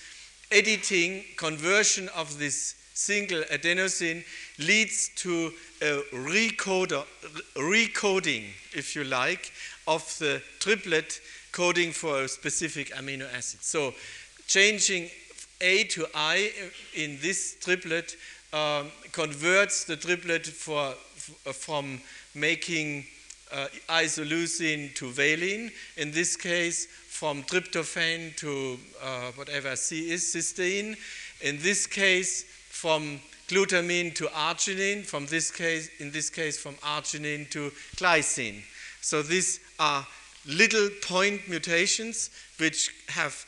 editing, conversion of this single adenosine leads to a recoder, recoding, if you like, of the triplet coding for a specific amino acid. So changing A to I in this triplet um, converts the triplet for, from making uh, isoleucine to valine, in this case from tryptophan to uh, whatever C is, cysteine, in this case from glutamine to arginine, from this case, in this case from arginine to glycine. So these are little point mutations which have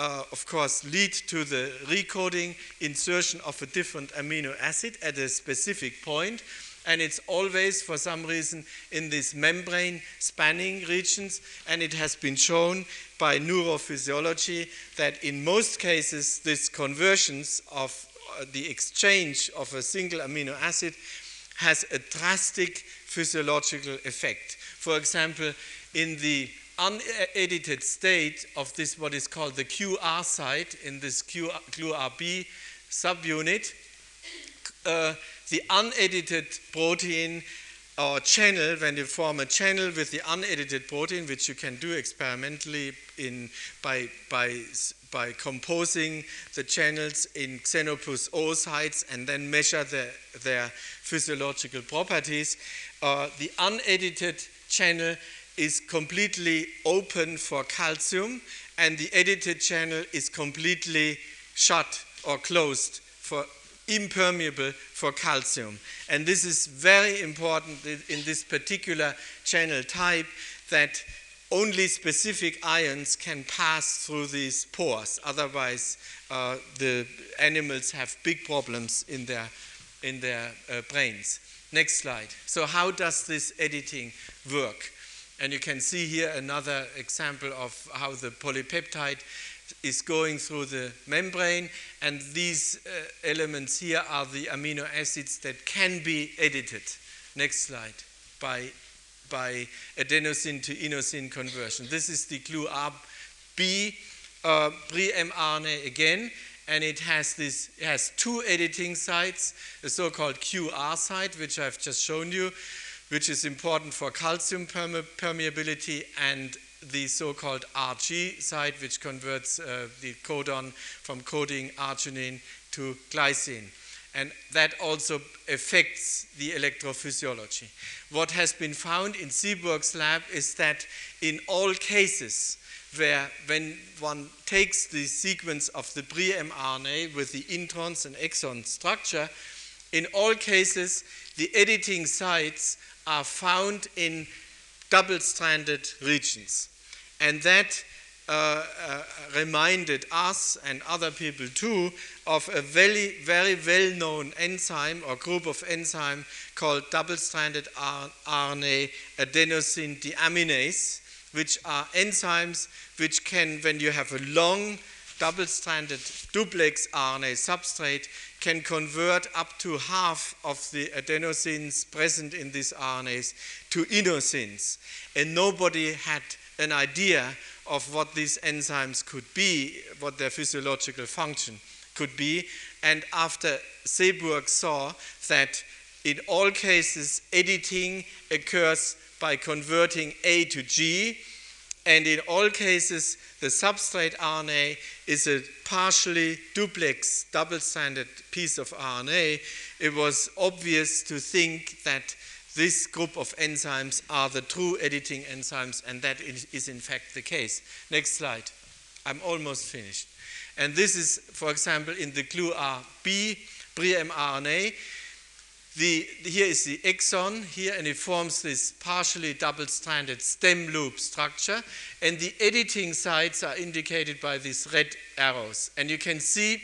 uh, of course, lead to the recoding insertion of a different amino acid at a specific point, and it's always, for some reason, in these membrane spanning regions, and it has been shown by neurophysiology that in most cases, these conversions of uh, the exchange of a single amino acid has a drastic physiological effect. For example, in the unedited state of this, what is called the QR site in this GluRB subunit, uh, the unedited protein or channel, when you form a channel with the unedited protein, which you can do experimentally in, by, by, by composing the channels in Xenopus oocytes and then measure the, their physiological properties, uh, the unedited channel is completely open for calcium and the edited channel is completely shut or closed for impermeable for calcium. And this is very important in this particular channel type that only specific ions can pass through these pores. Otherwise, uh, the animals have big problems in their, in their uh, brains. Next slide. So, how does this editing work? And you can see here another example of how the polypeptide is going through the membrane, and these uh, elements here are the amino acids that can be edited. Next slide. By, by adenosine to inosine conversion. This is the GluR-B uh, pre-mRNA again, and it has this it has two editing sites, the so-called QR site, which I've just shown you, which is important for calcium permeability and the so-called RG site, which converts uh, the codon from coding arginine to glycine. And that also affects the electrophysiology. What has been found in Seeburg's lab is that in all cases where when one takes the sequence of the pre-mRNA with the introns and exon structure, in all cases the editing sites are found in double-stranded regions. And that uh, uh, reminded us and other people too of a very, very well known enzyme or group of enzyme called double stranded RNA adenosine deaminase, which are enzymes which can, when you have a long double stranded duplex RNA substrate, can convert up to half of the adenosines present in these RNAs to inosines. And nobody had an idea of what these enzymes could be, what their physiological function could be. And after Seeburg saw that in all cases editing occurs by converting A to G, and in all cases the substrate RNA is a partially duplex double-stranded piece of RNA, it was obvious to think that this group of enzymes are the true editing enzymes, and that is in fact the case. Next slide. I'm almost finished. And this is, for example, in the GluR-B pre-mRNA. The, here is the exon here, and it forms this partially double-stranded stem loop structure. And the editing sites are indicated by these red arrows. And you can see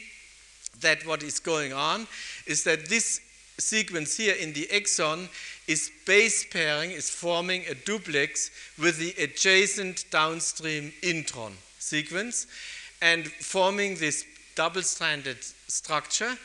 that what is going on is that this sequence here in the exon is base pairing, is forming a duplex with the adjacent downstream intron sequence and forming this double-stranded structure.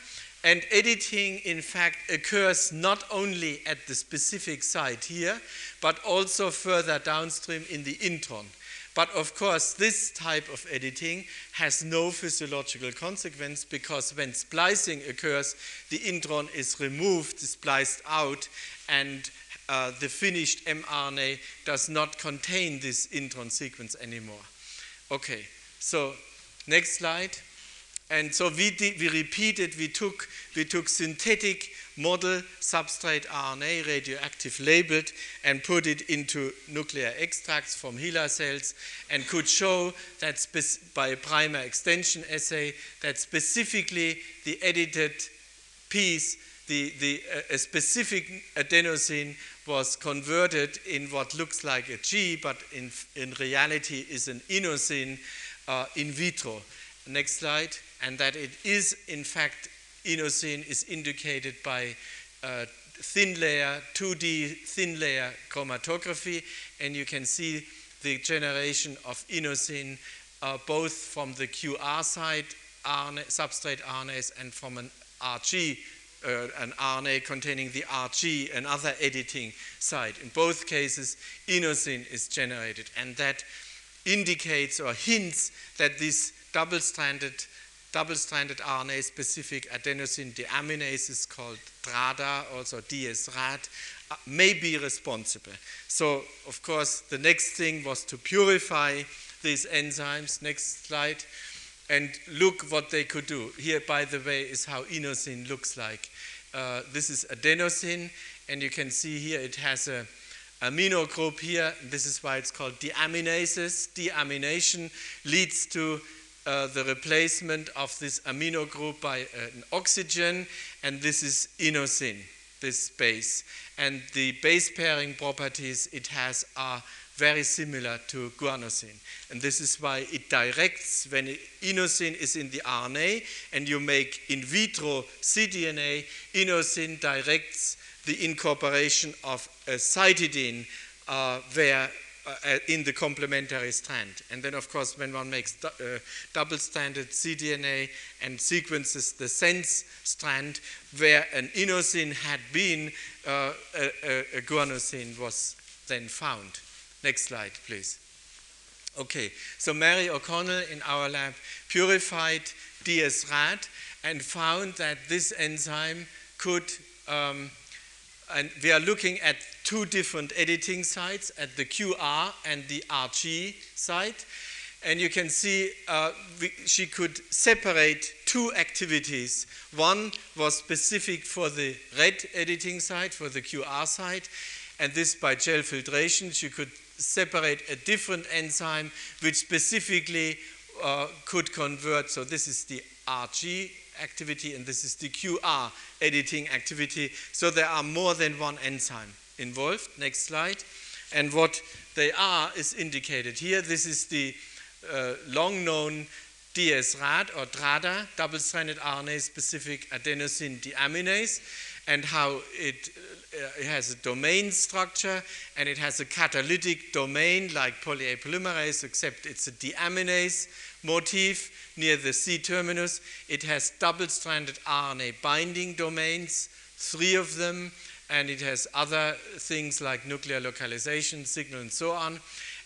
And editing, in fact, occurs not only at the specific site here, but also further downstream in the intron. But of course, this type of editing has no physiological consequence because when splicing occurs, the intron is removed, spliced out, and uh, the finished mRNA does not contain this intron sequence anymore. Okay, so next slide. And so we, we repeated, we took, we took synthetic model substrate RNA, radioactive labeled, and put it into nuclear extracts from HeLa cells and could show that by a primer extension assay that specifically the edited piece, the, the, a specific adenosine was converted in what looks like a G, but in, in reality is an inosine uh, in vitro. Next slide. And that it is, in fact, inosine is indicated by uh, thin layer, 2D thin layer chromatography, and you can see the generation of inosine uh, both from the QR side RNA, substrate RNAs and from an RG, uh, an RNA containing the RG, another editing site. In both cases, inosine is generated, and that indicates or hints that this double-stranded double-stranded RNA-specific adenosine deaminases called DRADA, also DSRAD, uh, may be responsible. So, of course, the next thing was to purify these enzymes. Next slide. And look what they could do. Here, by the way, is how inosine looks like. Uh, this is adenosine, and you can see here it has a amino group here. This is why it's called deaminases. Deamination leads to uh, the replacement of this amino group by an oxygen, and this is inosine, this base. And the base pairing properties it has are very similar to guanosine. And this is why it directs, when inosine is in the RNA and you make in vitro cDNA, inosine directs the incorporation of a cytidine uh, where uh, in the complementary strand. And then, of course, when one makes du uh, double-stranded cDNA and sequences the sense strand where an inosine had been, uh, a, a, a guanosine was then found. Next slide, please. Okay, so Mary O'Connell in our lab purified DS-RAD and found that this enzyme could um, and we are looking at two different editing sites, at the QR and the RG site. And you can see uh, we, she could separate two activities. One was specific for the red editing site, for the QR site, and this by gel filtration. She could separate a different enzyme which specifically uh, could convert. So this is the RG activity and this is the QR editing activity. So there are more than one enzyme involved. Next slide. And what they are is indicated here. This is the uh, long known DS-RAD or DRADA, double stranded RNA specific adenosine deaminase, and how it, uh, it, has a domain structure and it has a catalytic domain like poly-A polymerase, except it's a deaminase motif near the C terminus. It has double stranded RNA binding domains, three of them, and it has other things like nuclear localization, signal, and so on.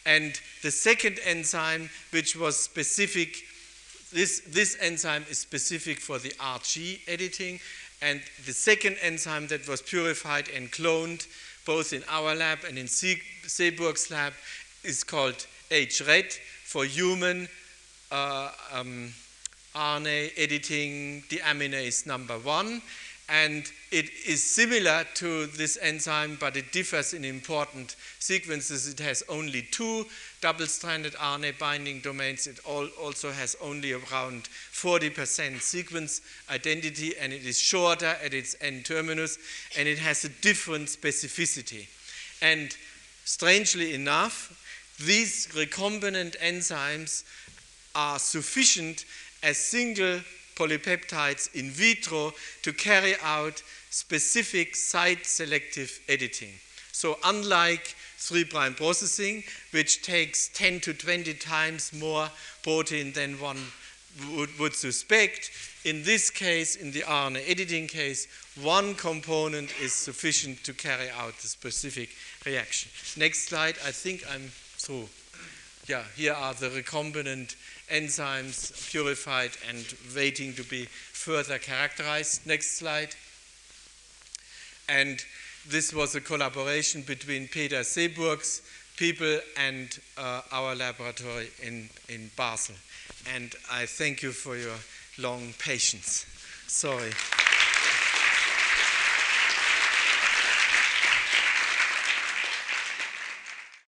And the second enzyme, which was specific, this, this enzyme is specific for the RG editing, and the second enzyme that was purified and cloned, both in our lab and in Seeburg's lab, is called HRED for human uh, um, RNA editing deaminase number one. And it is similar to this enzyme, but it differs in important sequences. It has only two double stranded RNA binding domains. It also has only around 40% sequence identity, and it is shorter at its N terminus, and it has a different specificity. And strangely enough, these recombinant enzymes are sufficient as single polypeptides in vitro to carry out specific site selective editing. So unlike 3' processing, which takes 10 to 20 times more protein than one would, would, suspect, in this case, in the RNA editing case, one component is sufficient to carry out the specific reaction. Next slide, I think I'm through. Yeah, here are the recombinant enzymes purified and waiting to be further characterized. Next slide. And this was a collaboration between Peter Seeburg's people and uh, our laboratory in, in Basel. And I thank you for your long patience. Sorry.